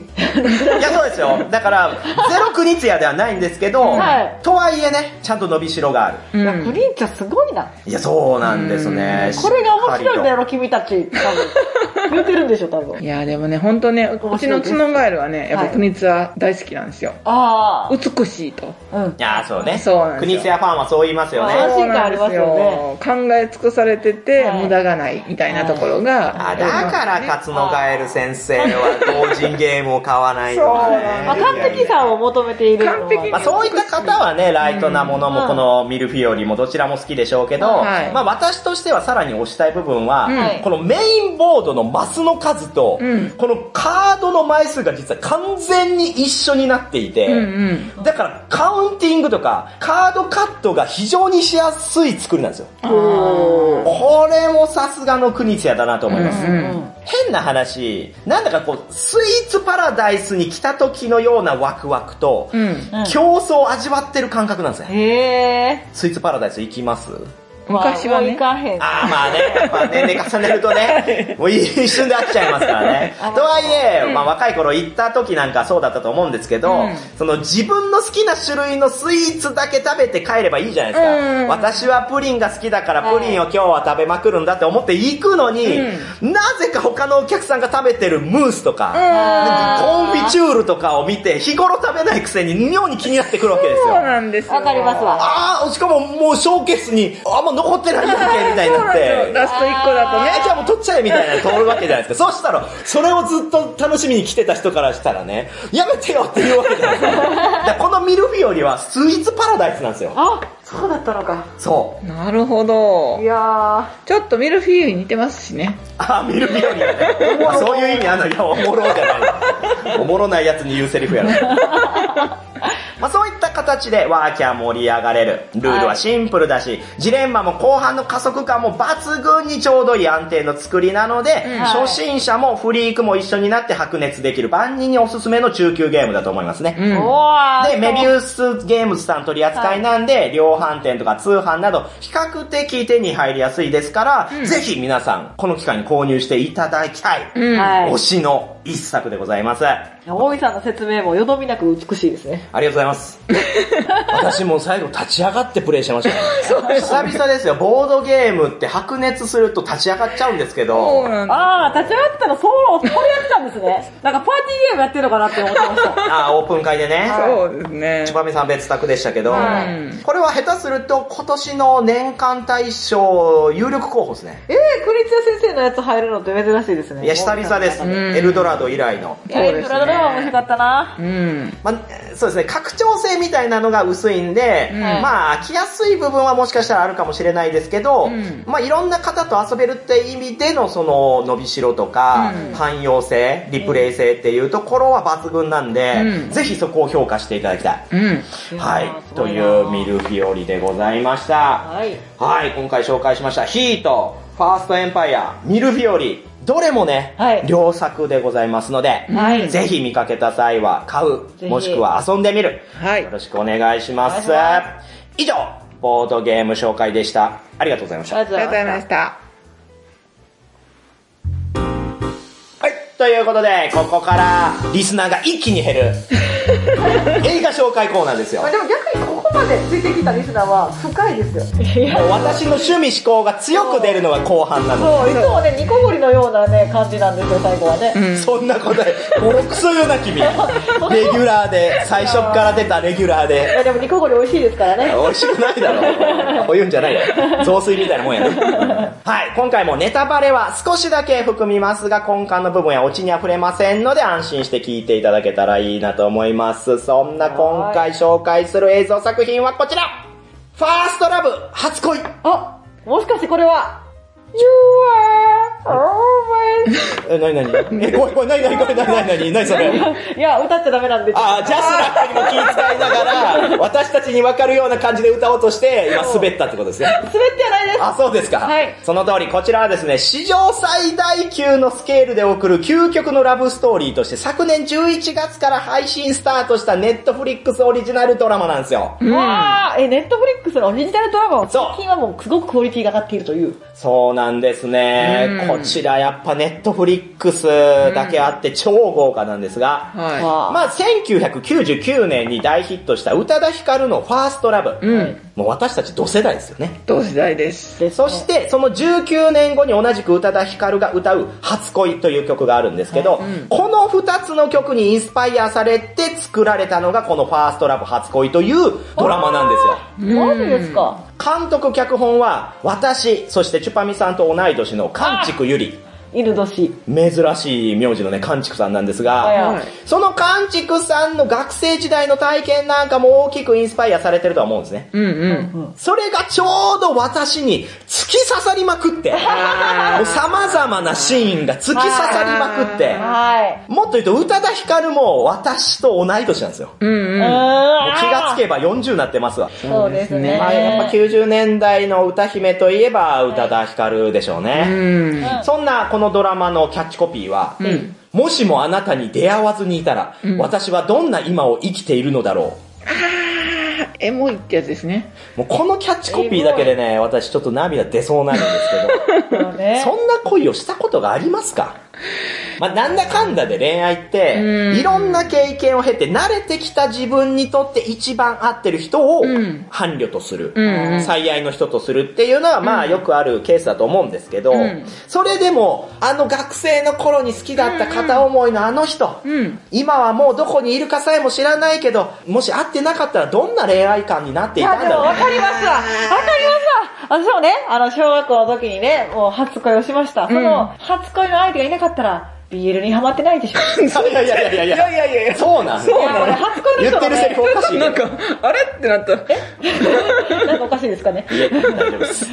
や、そうですよ。だから、ゼロクニツヤではないんですけど、はいとはいえね、ちゃんと伸びしろがある。ういや、クリンチャすごいな。いや、そうなんですね。これが面白いんだよ。よ、君たち。多分。言ってるんでしょ、多分。いや、でもね、ほんとね、うちのツノガエルはね、やっぱ国津は大好きなんですよ。ああ。美しいと。うん。いや、そうね。そうなんですよクニツヤファンはそう言いますよね。安心感ありますよねそうなんですよ考え尽くされてて、はい無駄がないみたいなところが。あ、だから、勝野ガエル先生は同人ゲームを買わないとかね。まあ、完璧さを求めているのは。完璧まあ、そういった方はね、ライトなものもこのミルフィオリもどちらも好きでしょうけど、はいまあ私としてはさらに推したい部分は、うんこのメインボードのマスの数と、うんこのカードの枚数が実は完全に一緒になっていて、うんうん。だからカウンティングとかカードカットが非常にしやすい作りなんですよ。これもさすががの国津屋だなと思います。うんうん変な話、なんだかこう、スイーツパラダイスに来た時のようなワクワクと、うん。うん競争を味わってる感覚なんですね。へえ。スイーツパラダイス行きます？昔はねまあもう行。かへん。ああ、まあね、やっぱ年齢重ねるとね、(laughs) もう一瞬で飽きちゃいますからね。とはいえ、まあ若い頃行った時なんかそうだったと思うんですけど、うんその自分の好きな種類のスイーツだけ食べて帰ればいいじゃないですか。うん私はプリンが好きだからプリンを今日は食べまくるんだって思って行くのに、なぜか他のお客さんが食べてるムースとか、コンフィチュールとかを見て日頃食べないくせに妙に気になってくるわけですそうよ。なんですよ。わかりますわ。ああ、しかももうショーケースにあんま残ってないやんけ、みたいになっ。て。ラスト1個だとね。え、じゃあもう取っちゃえみたいなの通るわけじゃないですか。そうしたら、それをずっと楽しみに来てた人からしたらね、やめてよって言うわけじゃないですか。このミルフィオリはスイーツパラダイスなんですよ。あ、そうだったのか。そう。なるほどい。やちょっとミルフィーユに似てますしね。あ、ミルフィオリがね。あそういう意味あんの、いや、おもろじゃない。おもろないやつに言うセリフやろ。(laughs) まあそういった形でワーキャー盛り上がれる。ルールはシンプルだし、ジレンマも後半の加速感も抜群にちょうどいい安定の作りなので、初心者もフリークも一緒になって白熱できる万人におすすめの中級ゲームだと思いますね。うん。で、メビウスゲームズさん取り扱いなんで、量販店とか通販など、比較的手に入りやすいですから、ぜひ皆さん、この機会に購入していただきたい。うん。はい推。しの一作でございます。あ大井さんの説明もよどみなく美しいですね。りがとうございます。(laughs) 私も最後立ち上がってプレイしてましたね。久々ですよ。ボードゲームって白熱すると立ち上がっちゃうんですけそうど、なんだ。ああ、立ち上がってたの、そう、これやってたんですね。(laughs) なんかパーティーゲームやってるのかなって思ってました。(laughs) あーオープン会でね。そうですねち。ばみさん別宅でしたけど、はいこれは下手すると今年の年間大賞有力候補ですね。えー、クリツヤ先生のやつ入るのって珍しいですね。いや、久々です。んエルドラド以来の。いや、エルドラは面白かったな。うん。まあ、そうですね、拡張性みたいなのが薄いんで、うんまあ、飽きやすい部分はもしかしたらあるかもしれないですけど、うんまあ、いろんな方と遊べるって意味での、その、伸びしろとか、うん汎用性、リプレイ性っていうところは抜群なんで、うんぜひそこを評価していただきたい。うん。はいというミルフィオリでございました。はい。はい、今回紹介しました、ヒート、ファーストエンパイア、ミルフィオリ、どれもね、はい良作でございますので、はいぜひ見かけた際は買う、もしくは遊んでみる。はいよろしくお願いします。以上、ボードゲーム紹介でした。ありがとうございました。ありがとうございまし。たた。はい、ということで、ここからリスナーが一気に減る (laughs) 映画紹介コーナーですよまあ。でも逆にまでついてきたリスナーは深いですよ。いやもう私の趣味思考が強く出るのが後半なの。そう、いつもね、ニコゴリのようなね、感じなんですよ、最後はね。うん。そんなことで、ボロクソよな君。(laughs) レギュラーで、最初っから出たレギュラーいで。や、でもニコゴリ美味しいですからね。美味しくないだろ。こういうんじゃないよ。雑炊みたいなもんやね。(laughs) はい、今回もネタバレは少しだけ含みますが、根幹の部分やオチには触れませんので、安心して聞いていただけたらいいなと思います。そんな今回紹介する映像作品はこちらファーストラブ初恋あ、もしかしてこれは、You are. え、なになに？え、これ、これ、なになにこれ、なになに？なになにそれ？いや、歌っちゃダメなんで。あージャスラックにも気遣いながら、私たちに分かるような感じで歌おうとして、今滑ったってことですね。滑ってはないです。あ、そうですか。はいその通り、こちらはですね、史上最大級のスケールで送る究極のラブストーリーとして、昨年11月から配信スタートしたネットフリックスオリジナルドラマなんですよ。わーえ、ネットフリックスのオリジナルドラマは最近はもうすごくクオリティが上がっているという。そうなんですね。うんこちらやっぱネットフリックスだけあって超豪華なんですが、はわあまあ、1999年に大ヒットした宇多田ヒカルのファーストラブ。い。うん。もう私たち同世代ですよね。同時代です。ですそして、その19年後に同じく宇多田ヒカルが歌う初恋という曲があるんですけど、うんこの2つの曲にインスパイアされて作られたのがこのファーストラブ初恋というドラマなんですよ。マジですか？監督脚本は私、そしてチュパミさんと同い年のカンチクユリ。犬年。珍しい名字のね、カンチクさんなんですが、はいはいそのカンチクさんの学生時代の体験なんかも大きくインスパイアされてるとは思うんですね。うんうん。それがちょうど私に突き刺さりまくって、もう様々なシーンが突き刺さりまくって、はい。もっと言うと宇多田ヒカルも私と同い年なんですよ。うんうん。う気がつけば40になってますわ。そうですね。まあ、やっぱ90年代の歌姫といえば宇多田ヒカルでしょうね。うん。そんなこのドラマのキャッチコピーは、んもしもあなたに出会わずにいたら、私はどんな今を生きているのだろエモいってやつですね。う。もうこのキャッチコピーだけでね、私ちょっと涙出そうなんですけど。(laughs) そんな恋をしたことがありますか？まあ、なんだかんだで恋愛って、うん。いろんな経験を経て慣れてきた自分にとって一番合ってる人をん。伴侶とする、うん。うん最愛の人とするっていうのは、まあよくあるケースだと思うんですけど、うん。それでも、あの学生の頃に好きだった片思いのあの人、うん。今はもうどこにいるかさえも知らないけど、もし会ってなかったらどんな恋愛観になっていたんだろう。でも分かりますわ。分かりますわ。私もね、あの、小学校の時にね、もう初恋をしました。その、初恋の相手がいなかったら、BL にハマってないでしょ。(laughs) いやいやいやいやいやいやいやいやそうなんそうなのいやこれ初恋の人言ってるセリフおかしい。なんか、あれってなった。(laughs) なんかおかしいですかね？いや、大丈夫です。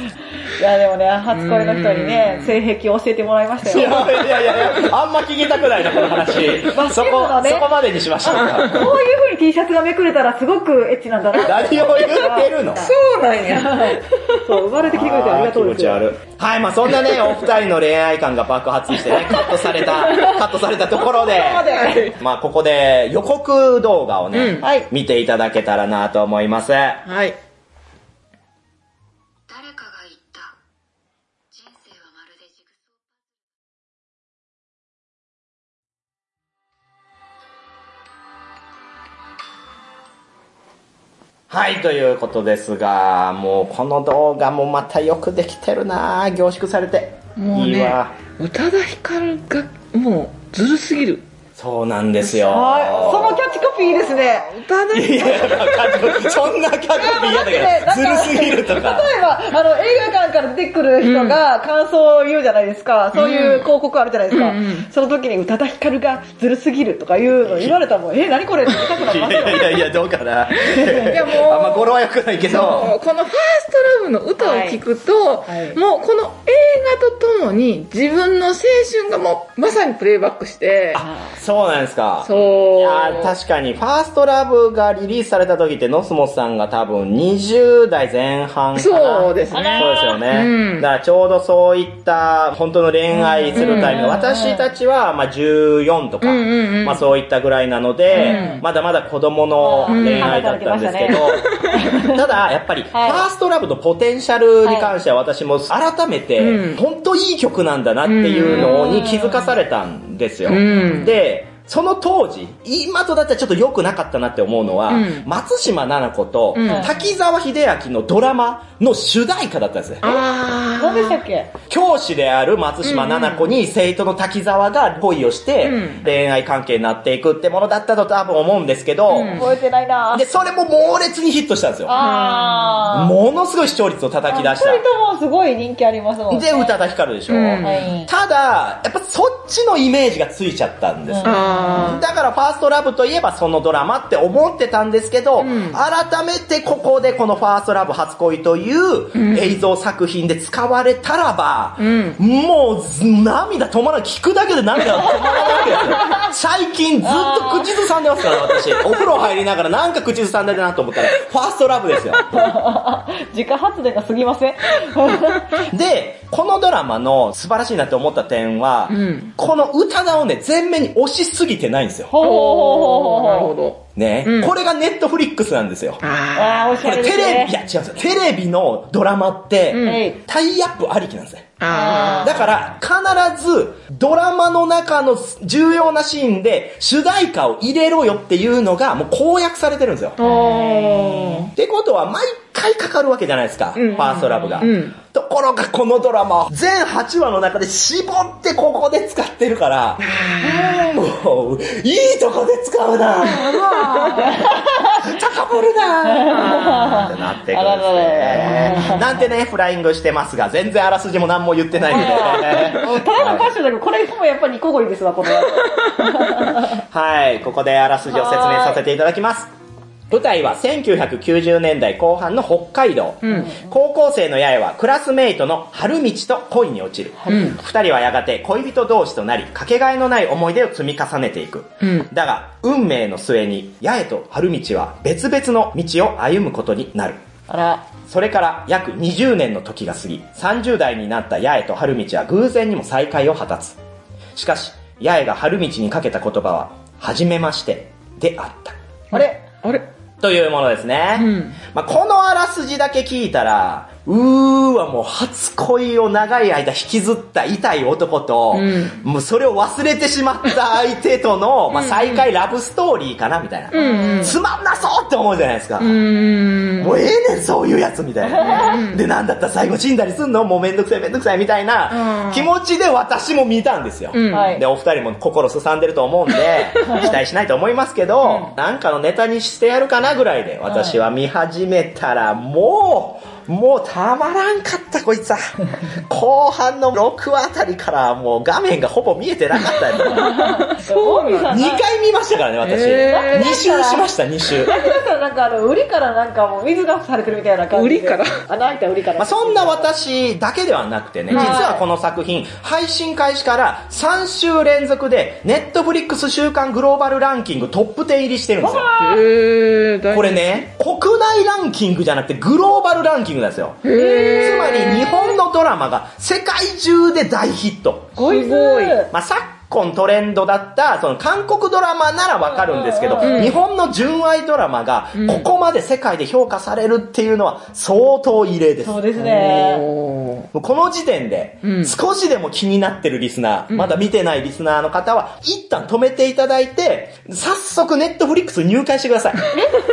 いや、でもね、初恋の人にね、性癖を教えてもらいましたいよ。やいやいやいや、あんま聞きたくないな、この話。そこそこまでにしましょうか。こういう風に T シャツがめくれたらすごくエッチなんだな。何を言ってるの？そうなんや。(laughs) そう、生まれてきてくれてありがとうですよ。あー気持ち悪い。はい、まあそんなね、(laughs) お二人の恋愛観が爆発してね、カットされた、(laughs) カットされたところで、まあここで予告動画をね、うんはい見ていただけたらなと思います。はい。はい、ということですが、もうこの動画もまたよくできてるな凝縮されて。もうねいいわ。、宇多田ヒカルが、もう、ずるすぎる。そうなんですよ。はい。そのピーいいですね。いやいや、そんなキャッチコピー嫌だけど、ずるすぎるとか。例えば、あの、映画館から出てくる人が感想を言うじゃないですか。そういう広告あるじゃないですか。うんうんその時に宇多田ヒカルがずるすぎるとかいうの言われたらもう、(laughs) え、何これって見たくなりいますよ。やいやいや、どうかな。いやもうあんま語呂は良くないけど。この「ファーストラブの歌を聴くと、はいもうこの映画とともに自分の青春がもうまさにプレイバックして、そうなんですか。そう。いやー確かに、ファーストラブがリリースされた時って、ノスモスさんが多分20代前半かな。そうですね。そうですよね。うん。だからちょうどそういった、本当の恋愛するタイミング、私たちは、まあ14とか、うんうんうん。まあそういったぐらいなので、うん。まだまだ子供の恋愛だったんですけど、(laughs) ただ、やっぱり、ファーストラブのポテンシャルに関しては私も改めて、うん。本当いい曲なんだなっていうのに気づかされたんですよ。うん。で、その当時、今とだったらちょっと良くなかったなって思うのは、うん松島菜々子と、うん滝沢秀明のドラマの主題歌だったんですね。あ何でしたっけ？教師である松島菜々子に生徒の滝沢が恋をして、うん恋愛関係になっていくってものだったと多分思うんですけど、うん覚えてないなで、それも猛烈にヒットしたんですよ。ものすごい視聴率を叩き出し二人ともすごい人気ありますもんた。ね。で、宇多田ヒカルでしょ。うんはい。ただ、やっぱそっちのイメージがついちゃったんですよ。あだからファーストラブといえばそのドラマって思ってたんですけど、ん改めてここでこのファーストラブ初恋という映像作品で使われたらば、んもうず涙止まらない。聞くだけで涙が止まらないわけですよ。最近ずっと口ずさんでますから、私。(laughs) お風呂入りながらなんか口ずさんでるなと思ったら、ファーストラブですよ。(laughs) 自家発電が過ぎません？(laughs) で、このドラマの素晴らしいなって思った点は、うんこの歌田をね、全面に押しすぎてないんですよ。ほうほうほうほなるほどね、うんこれがネットフリックスなんですよ。ああー、おしこゃれですれテレビ、いね。や違うんですよ。テレビのドラマって、うんはいタイアップありきなんですね。あだから、必ず、ドラマの中の重要なシーンで、主題歌を入れろよっていうのが、もう公約されてるんですよ。ってことは、毎回かかるわけじゃないですか、うんファーストラブが。うんところが、このドラマ、全8話の中で絞ってここで使ってるから、もう、いいとこで使うな高ぶるなってなってくるんですね。なんてね、フライングしてますが、全然あらすじも何も言ってないので。ただのファッションだけど、これもやっぱりニコゴリですわ、この。はい、ここであらすじを説明させていただきます。舞台は1990年代後半の北海道。うん。高校生の八重はクラスメイトの春道と恋に落ちる。うん。二人はやがて恋人同士となり、かけがえのない思い出を積み重ねていく。うん。だが、運命の末に、八重と春道は別々の道を歩むことになる。あら。それから約20年の時が過ぎ、30代になった八重と春道は偶然にも再会を果たつ。しかし、八重が春道にかけた言葉は、はじめまして、であった。あれ？あれ？というものですね。うんまあ、このあらすじだけ聞いたら、うーわ、もう初恋を長い間引きずった痛い男と、うんもうそれを忘れてしまった相手との、まあ、再会ラブストーリーかなみたいな。うんうん。つまんなそうって思うじゃないですか。う。もうええねん、そういうやつみたいな。で、なんだったら最後死んだりすんの？もうめんどくさいめんどくさいみたいなうん気持ちで私も見たんですよ。うん。はいで、お二人も心すさんでると思うんで、期待しないと思いますけど、なんかのネタにしてやるかなぐらいで、私は見始めたら、もう、もうたまらんかった、こいつは。(laughs) 後半の6話あたりから、もう画面がほぼ見えてなかったよ。そうなんだ。2回見ましたからね、私。へー2周しました、2周。だからなんかあの、売りからなんかもう水がされてるみたいな感じで。売りからあ、泣いた売りから。まあ、そんな私だけではなくてね、実はこの作品、配信開始から3週連続で、ネットフリックス週間グローバルランキングトップ10入りしてるんですよ。これ。ね、国内ランキングじゃなくてグローバルランキングなんですよ。つまり日本のドラマが世界中で大ヒット。ごいすごいまあ、昨今トレンドだった、その韓国ドラマならわかるんですけど、うん日本の純愛ドラマがうんここまで世界で評価されるっていうのは相当異例です。そうですね。この時点でう、ん少しでも気になってるリスナー、まだ見てないリスナーの方は、一旦止めていただいて、早速ネットフリックス入会してください。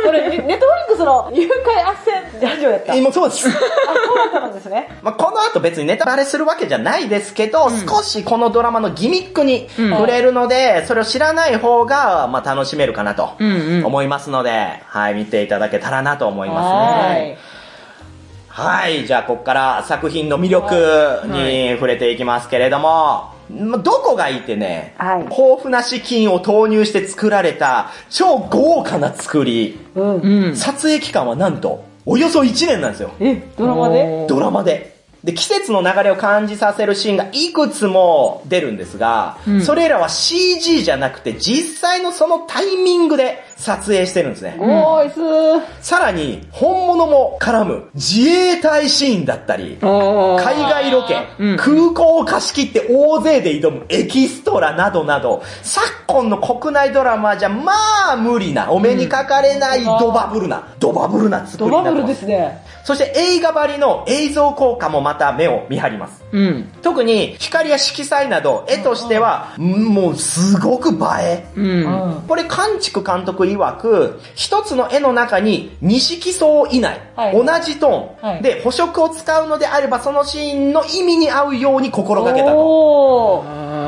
これ、ネットフリックスの誘拐斡旋ラジオやった？あ、えもうそうです。そうだったんですね。まあ、この後別にネタバレするわけじゃないですけど、少しこのドラマのギミックにうん触れるので、それを知らない方が、まあ、楽しめるかなとうんうん思いますので、はい、見ていただけたらなと思いますね。はい、じゃあここから作品の魅力に触れていきますけれども、まあどこがいいってね、はい豊富な資金を投入して作られた超豪華な作り、うん。うん。撮影期間はなんと、およそ1年なんですよ。え、ドラマで？ドラマで。で、季節の流れを感じさせるシーンがいくつも出るんですが、うん。それらは CG じゃなくて実際のそのタイミングで撮影してるんですね。ゴーイスー。さらに、本物も絡む自衛隊シーンだったり、あ海外ロケ、うん空港を貸し切って大勢で挑むエキストラなどなど、昨今の国内ドラマじゃまあ無理な、お目にかかれないドバブルな、ドバブルな作ドりになってま。バブルですすね。そして映画張りの映像効果もまた目を見張ります。うん。特に光や色彩など絵としては、もうすごく映え。う。うんん。これ、監畜監督曰く、一つの絵の中に2色層以内、はい同じトーン、はいで補色を使うのであれば、そのシーンの意味に合うように心がけたと。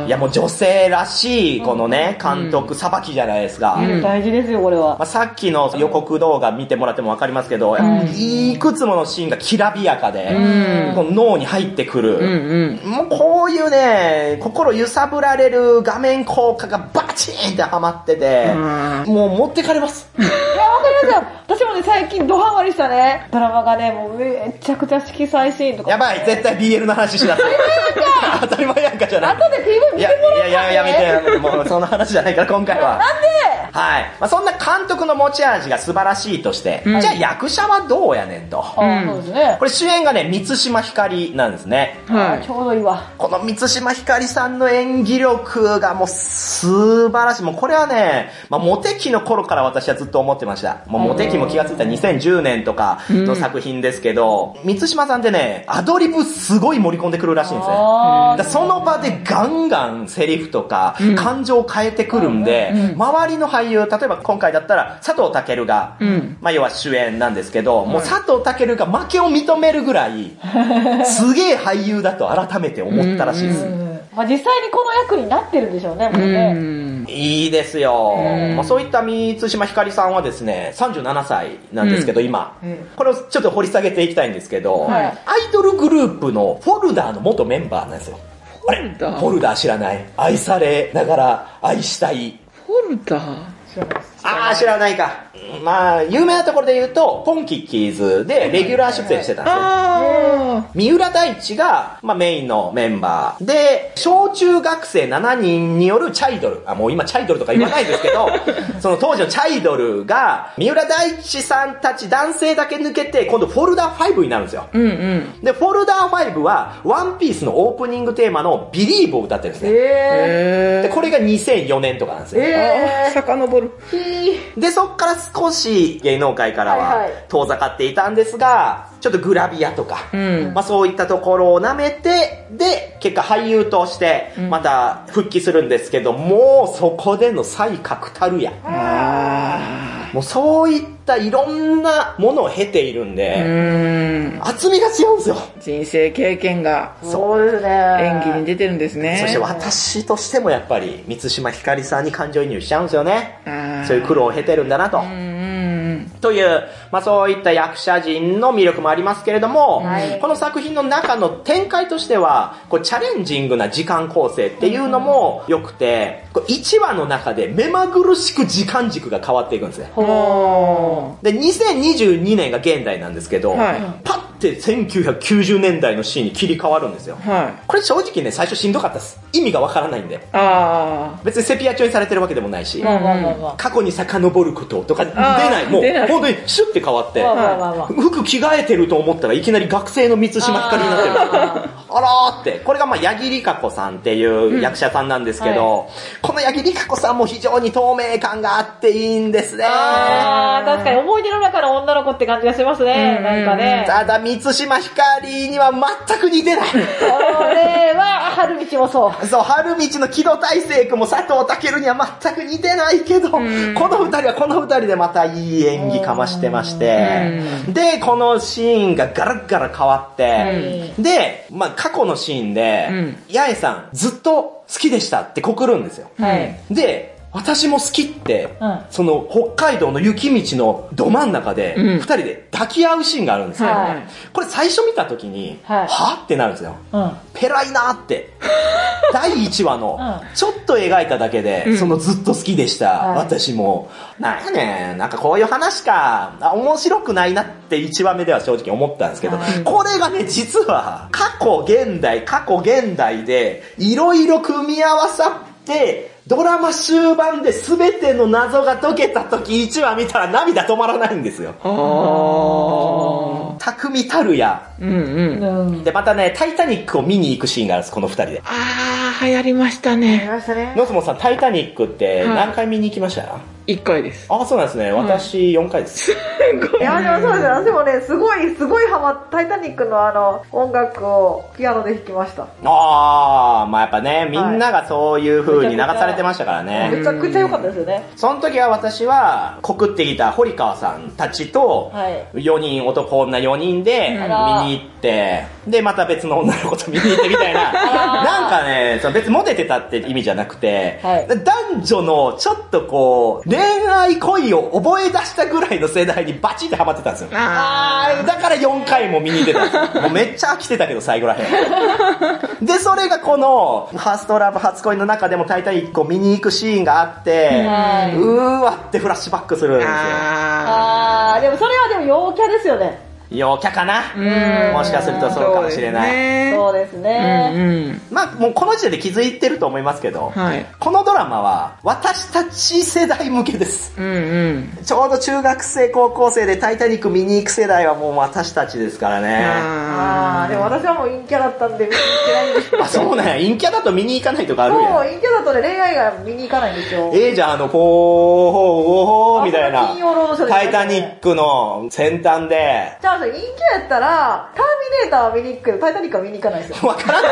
いや、もう女性らしい、このね、監督さばきじゃないですか。うん大事ですよ、これはまあ、。さっきの予告動画見てもらってもわかりますけど、いくつものシーンがきらびやかで、んこの脳に入ってくる。うんうん。もうこういうね、心揺さぶられる画面効果がバチーンってハマってて、うんもう持ってかれます。いや、わかりますよ。私もね、最近ドハマりしたね。ドラマがね、もうめちゃくちゃ色彩シーンとか。やばい、絶対 BL の話しなさい。当たり前やんかじゃない。後で PV 見てもらいやいや、やめてもうその話じゃないから今回は。なんではい。まあ、そんな監督の持ち味が素晴らしいとして、うんじゃあ役者はどうやねんと。そうですねこ。れ主演がね、三島ひかりなんですね。はいあちょうどいいわ。この三島ひかりさんの演技力がもう素晴らしい。もうこれはね、まあ、モテ期の頃から私はずっと思ってました。もうモテ期も気がついた2010年とかの作品ですけど、三島さんってね、アドリブすごい盛り込んでくるらしいんですね。あだその場でガンガンセリフとかうん。感情を変えてくるんで、周りの俳優、例えば今回だったら佐藤健が、うん。まあ要は主演なんですけど、もう佐藤健が負けを認めるぐらい、(laughs) すげえ俳優だと改めて思ったらしいです。まあ実際にこの役になってるんでしょうね、もううね。ん。いいですよ。うんまあ、そういった三島ひかりさんはですね、37歳なんですけど、今、うんこれをちょっと掘り下げていきたいんですけど、はいアイドルグループのフォルダーの元メンバーなんですよ。あれ？フォルダ？ーフォルダー知らない？愛されながら愛したい。フォルダ？ー知らないです。あー、知らないか。まあ、有名なところで言うと、ポンキッキーズでレギュラー出演してたんですよ。あ三浦大知が、まあ、メインのメンバー。で、小中学生7人によるチャイドル。あ、もう今チャイドルとか言わないですけど、(laughs) その当時のチャイドルが、三浦大知さんたち男性だけ抜けて、今度フォルダー5になるんですよ。ーうんうん。で、フォルダー5は、ワンピースのオープニングテーマのビリーブを歌ってるんですね。えで、これが2004年とかなんですー、よ。えあー、遡る。で、そっから少し芸能界からは遠ざかっていたんですが、ちょっとグラビアとか、うん。まあそういったところを舐めて、で、結果俳優としてまた復帰するんですけど、もうそこでの才覚たるや。あもうそういったいろんなものを経ているんで、ーん。厚みが違うんですよ。人生経験がそうですね。演技に出てるんですね。そして私としてもやっぱり、三島ひかりさんに感情移入しちゃうんですよね。そういう苦労を経てるんだなと。という、まあそういった役者陣の魅力もありますけれども、はい。この作品の中の展開としては、こうチャレンジングな時間構成っていうのも良くて、こう1話の中で目まぐるしく時間軸が変わっていくんですね。ほで、2022年が現代なんですけど、はい。パッて1990年代のシーンに切り替わるんですよ。ー。はい。これ正直ね、最初しんどかったです。意味がわからないんで。あ別にセピア調にされてるわけでもないし、まあまあまあま過去に遡ることとか出ない。もう出ない本当にシュッて変わって、まあまあまあまあ。服着替えてると思ったらいきなり学生の満島ひかりになってる。あらーって。これがまあ、八木里香子さんっていう役者さんなんですけど、この八木里香子さんも非常に透明感があっていいんですね。あー、確かに思い出の中の女の子って感じがしますね。なんかね。満島ひかりには全く似てない。これは、春道もそう。そう、春道の木戸大聖君も佐藤健には全く似てないけど、この二人はこの二人でまたいい演技かましてまして、で、このシーンがガラッガラ変わって、で、まあ過去のシーンで、うん八重さんずっと好きでしたって告るんですよ。はい。で、私も好きって、うんその北海道の雪道のど真ん中で、うん二人で抱き合うシーンがあるんですよ。はいこれ最初見た時に、はいはってなるんですよ。うん。ペライなって。(laughs) 第1話のう、ちょっと描いただけで、うんそのずっと好きでした、はい私も。なんやねん、なんかこういう話か、あ面白くないなって1話目では正直思ったんですけど、はいこれがね、実は、過去、現代、過去、現代で、いろいろ組み合わさって、ドラマ終盤で全ての謎が解けた時1話見たら涙止まらないんですよ。あ匠たるや。ー。うんうん。うん。で、またね、タイタニックを見に行くシーンがあるんです、この2人で。あー、流行りましたやりね。ましたね。ノスモさん、タイタニックってはい何回見に行きました、一回です。あ、そうなんですね。私4回です。いや、でもそうですよ。でもね、すごい、すごいハマっタイタニックのあの、音楽をピアノで弾きました。あー、まあやっぱね、みんながそういう風に流されてましたからね。めちゃくちゃ良かったですよね。その時は私は、告ってきた堀川さんたちと、はい。4人、男女4人で見に行って、で、また別の女の子と見に行ってみたいな。(laughs) なんかね、その別にモテてたって意味じゃなくて、はい男女のちょっとこう、恋愛恋を覚え出したぐらいの世代にバチってハマってたんですよ。あだから4回も見に行ってたんですよ。(laughs) もうめっちゃ飽きてたけど、最後らへん。で、それがこの、ファーストラブ初恋の中でもタイタニックを見に行くシーンがあって、はいうーわってフラッシュバックするんー。ですよ。ああー、でもそれはでも陽キャですよね。陽キャかな？ー。もしかするとそうかもしれない。いそうですうね。んうん。まあ、もうこの時点で気づいてると思いますけど、はい。このドラマは私たち世代向けです。うんうん。ちょうど中学生、高校生でタイタニック見に行く世代はもう私たちですからね。あー、でも私はもう陰キャだったんで見に行ってないんですけど。あ、そうなんや。陰キャだと見に行かないとかあるそう、やん。陰キャだとね、恋愛が見に行かないんですよ。ええじゃん、あの、フォー、ホー、ホー、ホーみたいなタイタニックの先端で、じゃあ、陰キャやったら、ターミネーターは見に行くけど、タイタニックは見に行かないですよ。わからな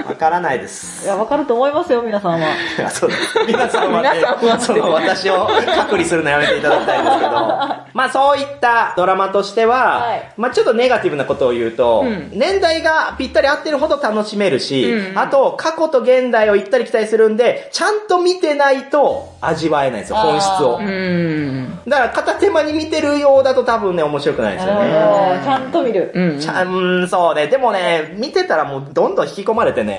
い。わからないです。いや、わかると思いますよ、皆さんは。あ (laughs) そうです。皆さんはね皆さんは、その私を隔離するのやめていただきたいんですけど、(laughs) まあそういったドラマとしては、はいまあちょっとネガティブなことを言うと、うん年代がぴったり合ってるほど楽しめるし、うんあと過去と現代を行ったり来たりするんで、ちゃんと見てないと味わえないんですよ、本質をう。ん。だから片手間に見てるようだと多分ね、面白くないですよね。ちゃんと見る。うん。ちゃん、そうね。でもね、見てたらもうどんどん引き込まれてね、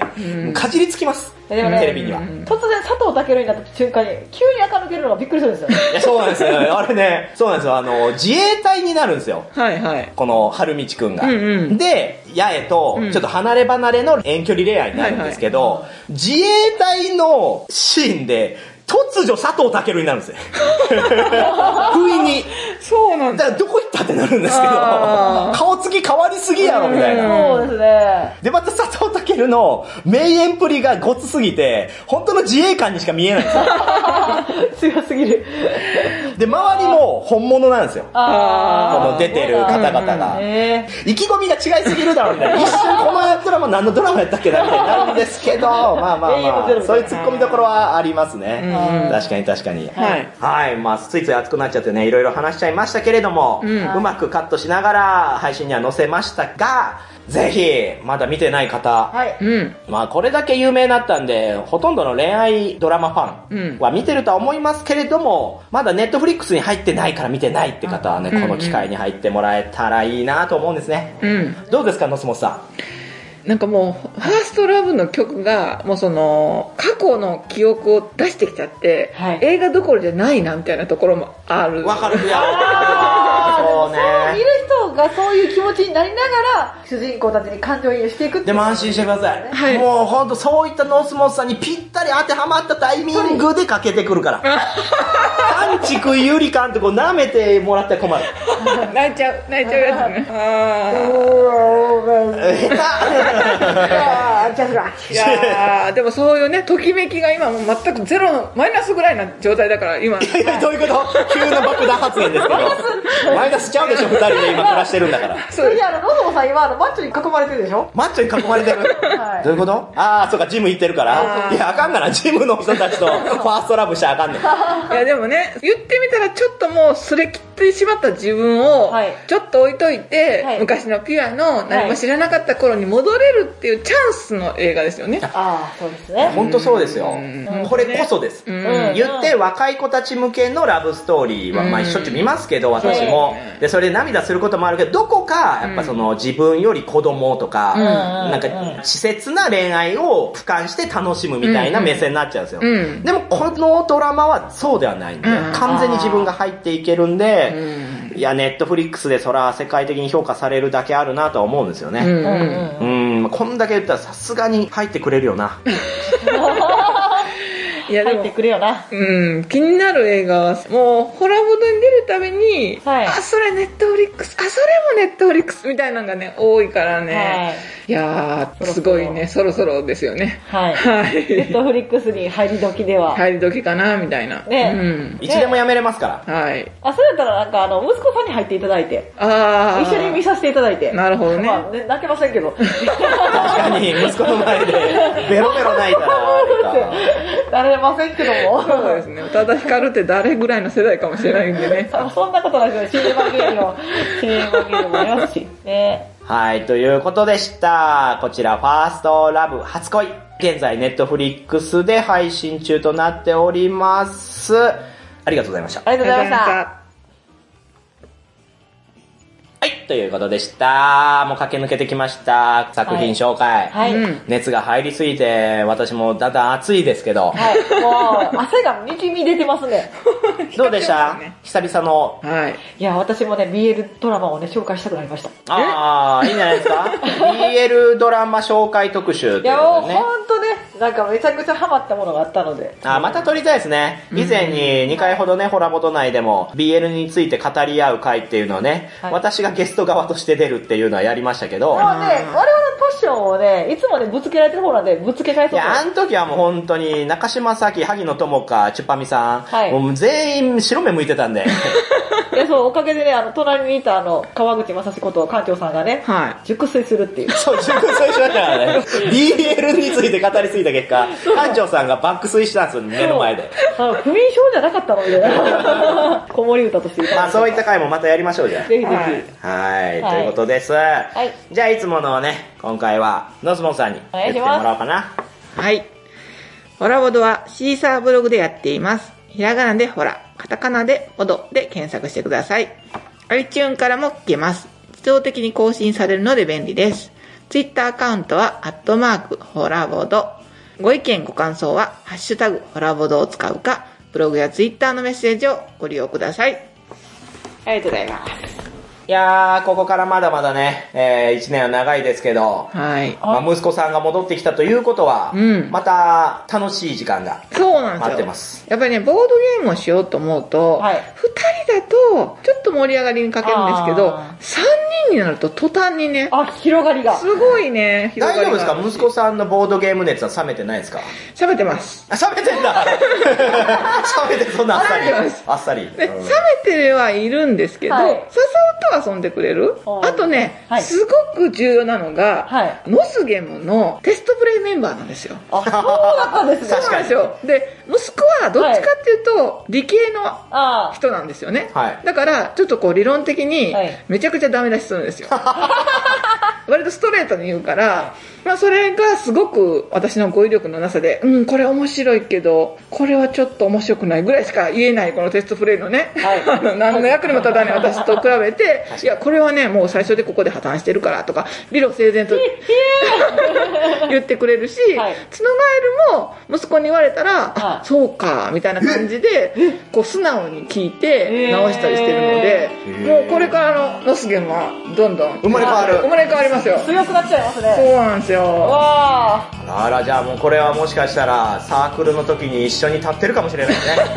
かじりつきます。でもねテレビには。突然佐藤健になった瞬間に、急に垢抜けるのがびっくりするんですよ。いや、そうなんですよ。あれね、そうなんですよ。あの、自衛隊になるんですよ。はいはい。この春道くんが。うんうんで、八重とうんちょっと離れ離れの遠距離恋愛になるんですけど、自衛隊のシーンで、突如佐藤健になるんですよ。(laughs) 不意に。そうなんだ。だからどこ行ったってなるんですけど顔つき変わりすぎやろ、みたいな。そうですね。で、また佐藤健の名演プリがごつすぎて、本当の自衛官にしか見えないんですよ。(laughs) 強すぎる。で、周りも本物なんですよ。こあの出てる方々ー。が。え意気込みが違いすぎるだろうみたいな。(laughs) 一瞬このドラマ何のドラマやったっけなみたいになるんですけど、まあまあまあ、そういう突っ込みどころはありますね。確かに確かに。はい。はい。まあ、ついつい熱くなっちゃってね、いろいろ話しちゃいましたけれども、ううんまくカットしながら配信には載せましたが、ぜひ、まだ見てない方、はい。うん。まあこれだけ有名になったんで、ほとんどの恋愛ドラマファンは見てるとは思いますけれども、まだネットフリックスに入ってないから見てないって方はね、うんこの機会に入ってもらえたらいいなと思うんですね。うん。どうですか、ノスモスさなんかもう、ファーストラブの曲が、もうその、過去の記憶を出してきちゃって、はい映画どころじゃないな、みたいなところもある。ん。わかるよ。そう見ね。る人がそういう気持ちになりながら、主人公たちに感情移入していくっていうでも安心してください。はいもうほんとそういったノスモスさんにぴったり当てはまったタイミングでかけてくるから。パンチ食いゆりかんってこう舐めてもらって困る。(laughs) 泣いちゃう、泣いちゃうやつね。(laughs) ああー、じゃあ、ーいやー (laughs) でもそういうね、ときめきが今もう全くゼロの、マイナスぐらいな状態だから、今。いやどういうこと？急な爆弾発言ですけど。マイナスちゃうでしょ、二人で今暮らしてるんだから。それであの、ロゾモさん今、あの、マッチョに囲まれてるでしょ？マッチョに囲まれてる？はいどういうこと？ああ、そうか、ジム行ってるから。いや、あかんがな、ジムの人たちとファーストラブしちゃあかんねん。(laughs) いやでもね、言ってみたらちょっともうすれ切ってしまった自分をはい、ちょっと置いといて、はい。昔のピュアの何も知らなかった頃に戻れるっていうチャンスの映画ですよね。ああ、そうですね。本当そうですよ。ん。これこそです。うん。言って若い子たち向けのラブストーリーは、まあうんしょっちゅう見ますけど、私も。で、それで涙することもあるけど、どこか、やっぱその自分より子供とか、うん。なんか、稚拙な恋愛を俯瞰して楽しむみたいな目線になっちゃうんですよ。うん。でも、このドラマはそうではないんで、うん。完全に自分が入っていけるんで、うんいや、ネットフリックスでそら世界的に評価されるだけあるなとは思うんですよね。うん、こんだけ言ったらさすがに入ってくれるよな。(laughs) いやでも入って、くれよな。うん、気になる映画は、もう、ホラボドに出るたびに、はいあ、それネットフリックス、あ、それもネットフリックスみたいなのがね、多いからね。はいいやー、そろそろすごいね、そろそろですよね。はい。はいネットフリックスに入り時では。入り時かな、みたいな。ねうん。いつでもやめれますから。はい。あ、それやったらなんかあの、息子さんに入っていただいて、あー。一緒に見させていただいて。なるほどねまあ、ね、泣けませんけど。確かに、息子の前で、(laughs) ベロベロ泣いたら、あれか。ませんけども。そうですね。宇多田ヒカルって誰ぐらいの世代かもしれないんでね。(laughs) そそんなことないですよ。シネマゲームの、(laughs) シネマゲームもありますし。ね。はい、ということでした。こちら、ファーストラブ初恋。現在、ネットフリックスで配信中となっております。ありがとうございました。ありがとうございました。い、ということでした。もう駆け抜けてきました。作品紹介。はい。うん熱が入りすぎて、私もだんだん暑いですけど。はい。もう、汗がにじみ出てますね。(laughs) どうでした？ね久々の。はい。いや、私もね、BL ドラマをね、紹介したくなりました。ああ、いいんじゃないですか ?BL ドラマ紹介特集といういや、もう。ほんとね、なんかめちゃくちゃハマったものがあったので。あーまた撮りたいですね。以前に2回ほどね、ホラボト内でも BL について語り合う会っていうのをね、はい私がゲスト側として出るっていうのはやりましたけど、もうね、我々のパッションをね、いつもね、ぶつけられてる方なんで、ぶつけ返そうと。いや、あの時はもう本当に、中島咲、萩野智香、チュッパミさん、はい。もう全員白目向いてたんで、(laughs) いや、そう、おかげでね、あの、隣にいたあの、川口正史こと館長さんがね、は熟睡するっていう。(laughs) そう、熟睡しましたからね。BL について語りすぎた結果、館長さんが爆睡したんですよ、目の前で。あの不眠症じゃなかったのみたいな。(laughs) 子守歌として歌まあそういった回もまたやりましょうじゃぜひぜひ。はいはい、はいということです。いじゃあいつものね、今回は、ノスモンさんに言ってもお願いしますらおうかな。はい。ホラボドはシーサーブログでやっています。ひらがなでほら、カタカナでほどで検索してください。iTune からも聞けます。自動的に更新されるので便利です。Twitter アカウントは、アットマーク、ホラボド。ご意見ご感想は、ハッシュタグ、ホラーボードを使うか、ブログや Twitter のメッセージをご利用ください。ありがとうございます。いやー、ここからまだまだね、えー、1年は長いですけど、はい。まあ、息子さんが戻ってきたということは、うんまた楽しい時間が。そうなんですよ。待ってますやっぱりね、ボードゲームをしようと思うと、二、はい人だと、ちょっと盛り上がりに欠けるんですけどあ、三人になると途端にね、あ、広がりが。すごいね、広がりが大丈夫ですか？息子さんのボードゲーム熱は冷めてないですか？喋ってます。あ、冷めてんだ (laughs) 冷めてそんなあっさり冷めてます。あっさり。で、うん冷めてはいるんですけど、はい誘うと遊んでくれる？はい。あとね、はい。すごく重要なのが、はい。ノスゲムのテストプレイメンバーなんですよ。あ、そうだったんですね。そうなんですよ。で、息子はどっちかっていうと、理系のあ人なんですよね。はい。だから、ちょっとこう理論的にはい、めちゃくちゃダメ出しするんですよ。(laughs) 割とストレートに言うから、まあそれがすごく私の語彙力のなさで、うん、これ面白いけど、これはちょっと面白くないぐらいしか言えないこのテストプレイのね、はい。(laughs) あの何の役にも立たない私と比べて、いや、これはね、もう最初でここで破綻してるからとか、理路整然と言ってくれるし、はいツノガエルも息子に言われたら、はいあ、そうか、みたいな感じで、こう素直に聞いて直したりしてるので、もうこれからのノスゲンはどんどん生まれ変わる生まれ変わりますよ。強くなっちゃいますね。そうなんですよ。わあら、じゃあもうこれはもしかしたらサークルの時に一緒に立ってるかもしれないね。(laughs)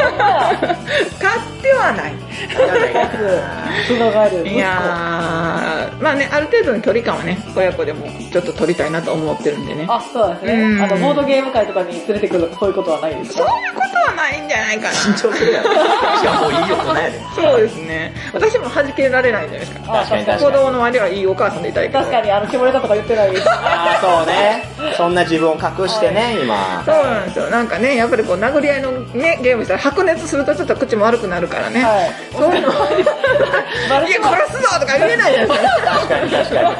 (laughs) 買ってはない。ー。つながる。いやー、まあね、ある程度の距離感はね、親子でもちょっと取りたいなと思ってるんでね。あ、そうですうんね。あの、ボードゲーム会とかに連れてくるとかそういうことはないですかそういうことはないんじゃないかな。(laughs) 緊張するやろ。いや、もういいよ、こないで。そうですね。私も弾けられないじゃないですか。あ確かに確子かに。供の周りはいいお母さんでいたいけど。確かに、あの、絞れたとか言ってないです。ああ、そうね。そんな自分を隠してね、今。そうなんですよ。なんかね、やっぱりこう、殴り合いのね、ゲームしたら白熱するとちょっと口も悪くなるからね。はい。そういうの。(laughs) いや、殺すぞとか言えないじゃないですか。確かに確かに。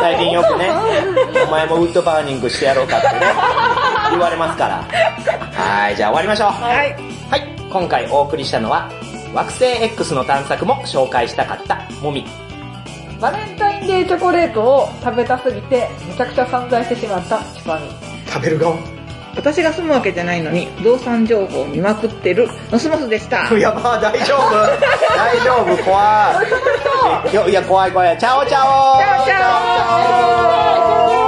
最近よくね、お前もウッドバーニングしてやろうかってね、言われますから。はい、じゃあ終わりましょう。はい。はい、今回お送りしたのは、惑星 X の探索も紹介したかった、もみ。バレンタインデーチョコレートを食べたすぎて、めちゃくちゃ散財してしまったチパミ。食べる側私が住むわけじゃないのに、不動産情報を見まくってる、ノスモスでした。やば大丈夫。(laughs) 大丈夫怖い。いやいや怖い怖い。チャオチャオ。チャオチャオ